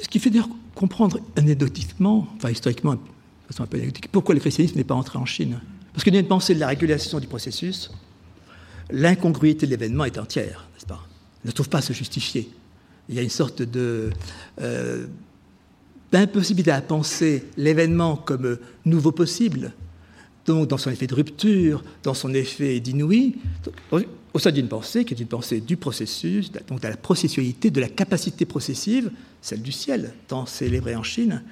Ce qui fait d'ailleurs comprendre anecdotiquement, enfin historiquement, de façon un peu anecdotique, pourquoi le christianisme n'est pas entré en Chine. Parce qu'il y a une pensée de la régulation du processus, l'incongruité de l'événement est entière, n'est-ce pas? Ne trouve pas à se justifier. Il y a une sorte de euh, d'impossibilité à penser l'événement comme nouveau possible, donc dans son effet de rupture, dans son effet d'inouï, au sein d'une pensée qui est une pensée du processus, donc de la processualité, de la capacité processive, celle du ciel, tant célébrée en Chine,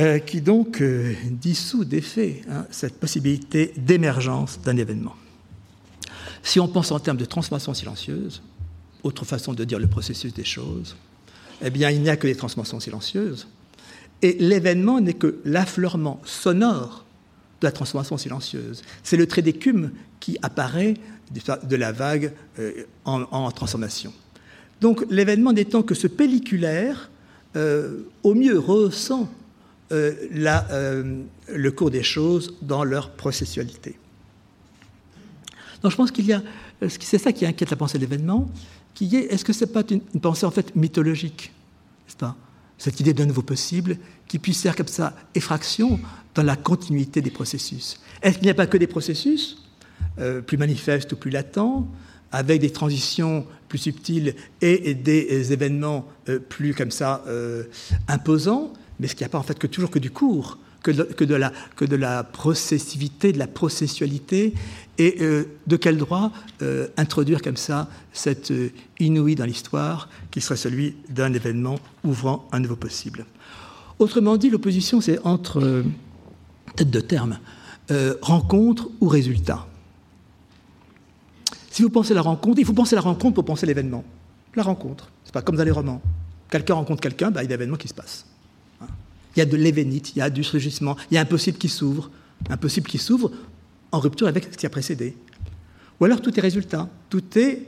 euh, qui donc euh, dissout d'effet hein, cette possibilité d'émergence d'un événement. Si on pense en termes de transformation silencieuse, autre façon de dire le processus des choses, eh bien, il n'y a que les transformations silencieuses. Et l'événement n'est que l'affleurement sonore de la transformation silencieuse. C'est le trait d'écume qui apparaît de la vague euh, en, transformation. Donc l'événement n'étant que ce pelliculaire, euh, au mieux ressent euh, le cours des choses dans leur processualité. Donc je pense qu'il y a, c'est ça qui inquiète la pensée de l'événement, est-ce que ce n'est pas une, pensée en fait mythologique n'est-ce pas? Cette idée d'un nouveau possible qui puisse faire comme ça effraction dans la continuité des processus. Est-ce qu'il n'y a pas que des processus euh, plus manifestes ou plus latents, avec des transitions plus subtiles et, des, des événements euh, plus comme ça euh, imposants, mais est-ce qu'il n'y a pas en fait toujours que du cours que de la processivité, de la processualité, et euh, de quel droit euh, introduire comme ça cette euh, inouïe dans l'histoire qui serait celui d'un événement ouvrant un nouveau possible? Autrement dit, l'opposition, c'est entre, euh, tête de terme, rencontre ou résultat. Si vous pensez la rencontre, il faut penser la rencontre pour penser l'événement. La rencontre, c'est pas comme dans les romans. Quelqu'un rencontre quelqu'un, bah, il y a un événement qui se passe. Il y a de l'événite, il y a du surgissement, il y a un possible qui s'ouvre. Un possible qui s'ouvre en rupture avec ce qui a précédé. Ou alors tout est résultat, tout est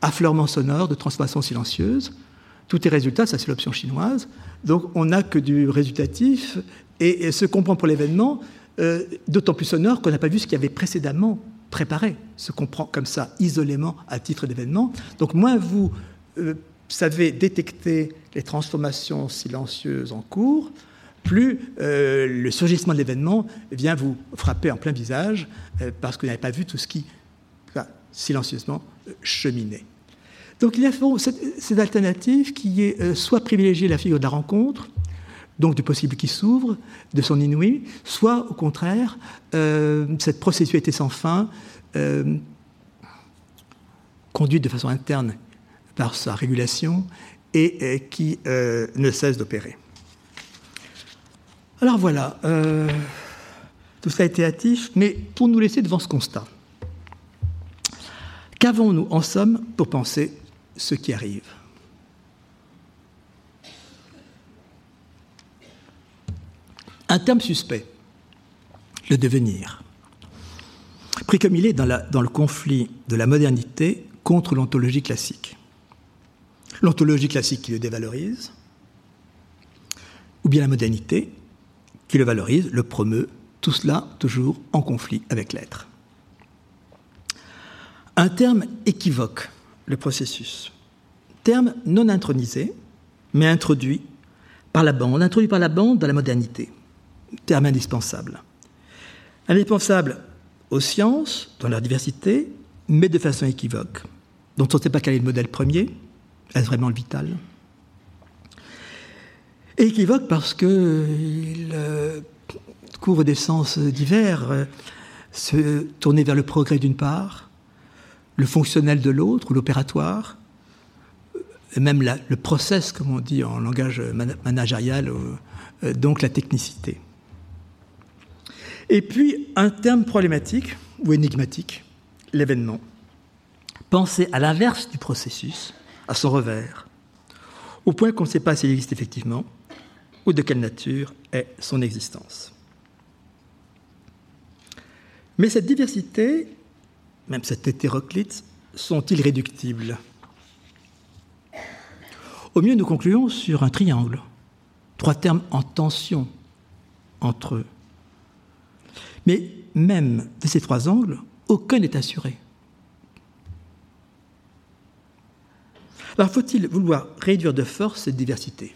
affleurement sonore de transformation silencieuse, tout est résultat, ça c'est l'option chinoise. Donc on n'a que du résultatif et, ce qu'on pour l'événement, euh, d'autant plus sonore qu'on n'a pas vu ce qu'il y avait précédemment préparer ce qu'on prend comme ça, isolément, à titre d'événement. Donc moins vous euh, savez détecter les transformations silencieuses en cours, plus euh, le surgissement de l'événement vient vous frapper en plein visage euh, parce que vous n'avez pas vu tout ce qui, silencieusement, cheminait. Donc il y a cette, alternative qui est soit privilégier la figure de la rencontre, donc du possible qui s'ouvre, de son inouï, soit au contraire, euh, cette processualité sans fin, euh, conduite de façon interne par sa régulation et, euh, qui ne cesse d'opérer. Alors voilà, tout cela a été hâtif, mais pour nous laisser devant ce constat, qu'avons-nous en somme pour penser ce qui arrive? Un terme suspect, le devenir, pris comme il est dans, le conflit de la modernité contre l'ontologie classique. L'ontologie classique qui le dévalorise, ou bien la modernité qui le valorise, le promeut, tout cela toujours en conflit avec l'être. Un terme équivoque le processus, terme non intronisé, mais introduit par la bande, introduit par la bande dans la modernité. Terme indispensable. Indispensable aux sciences, dans leur diversité, mais de façon équivoque, dont on ne sait pas quel est le modèle premier, est-ce vraiment le vital? Équivoque parce qu'il euh, couvre des sens divers, euh, se tourner vers le progrès d'une part, le fonctionnel de l'autre, ou l'opératoire, et même le process, comme on dit en langage managérial, euh, donc la technicité. Et puis, un terme problématique ou énigmatique, l'événement. Penser à l'inverse du processus, à son revers, au point qu'on ne sait pas s'il existe effectivement ou de quelle nature est son existence. Mais cette diversité, même cette hétéroclite, sont irréductibles Au mieux, nous concluons sur un triangle, trois termes en tension entre eux. Mais même de ces trois angles, aucun n'est assuré. Alors faut-il vouloir réduire de force cette diversité?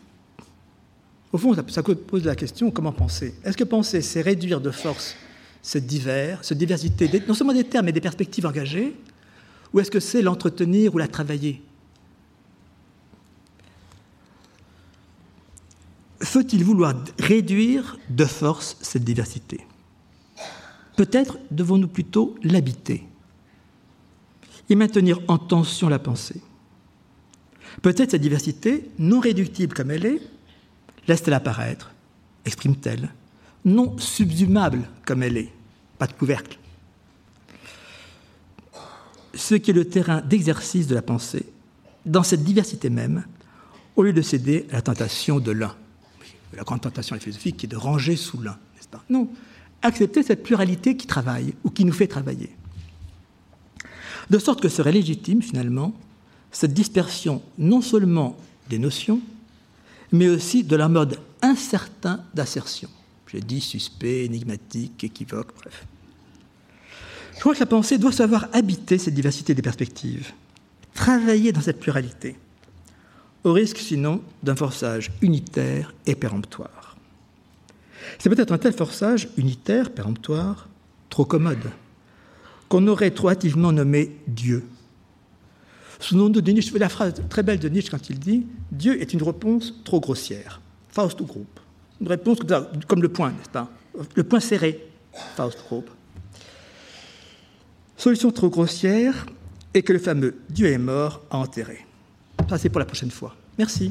Au fond, ça pose la question comment penser? Est-ce que penser, c'est réduire de force cette divers, diversité, non seulement des termes, mais des perspectives engagées? Ou est-ce que c'est l'entretenir ou la travailler? Faut-il vouloir réduire de force cette diversité? Peut-être devons-nous plutôt l'habiter et maintenir en tension la pensée. Peut-être cette diversité, non réductible comme elle est, laisse-t-elle apparaître, exprime-t-elle, non subsumable comme elle est, pas de couvercle. Ce qui est le terrain d'exercice de la pensée, dans cette diversité même, au lieu de céder à la tentation de l'un. La grande tentation philosophique qui est de ranger sous l'un, n'est-ce pas? Non, accepter cette pluralité qui travaille ou qui nous fait travailler. De sorte que serait légitime, finalement, cette dispersion non seulement des notions, mais aussi de leur mode incertain d'assertion. J'ai dit suspect, énigmatique, équivoque, bref. Je crois que la pensée doit savoir habiter cette diversité des perspectives, travailler dans cette pluralité, au risque sinon d'un forçage unitaire et péremptoire. C'est peut-être un tel forçage unitaire, péremptoire, trop commode, qu'on aurait trop hâtivement nommé Dieu. Souvenons de Nietzsche, la phrase très belle de Nietzsche quand il dit Dieu est une réponse trop grossière. Faust ou groupe. Une réponse comme le point, n'est-ce pas? Le point serré, Faust groupe. Solution trop grossière et que le fameux Dieu est mort a enterré. Ça, c'est pour la prochaine fois. Merci.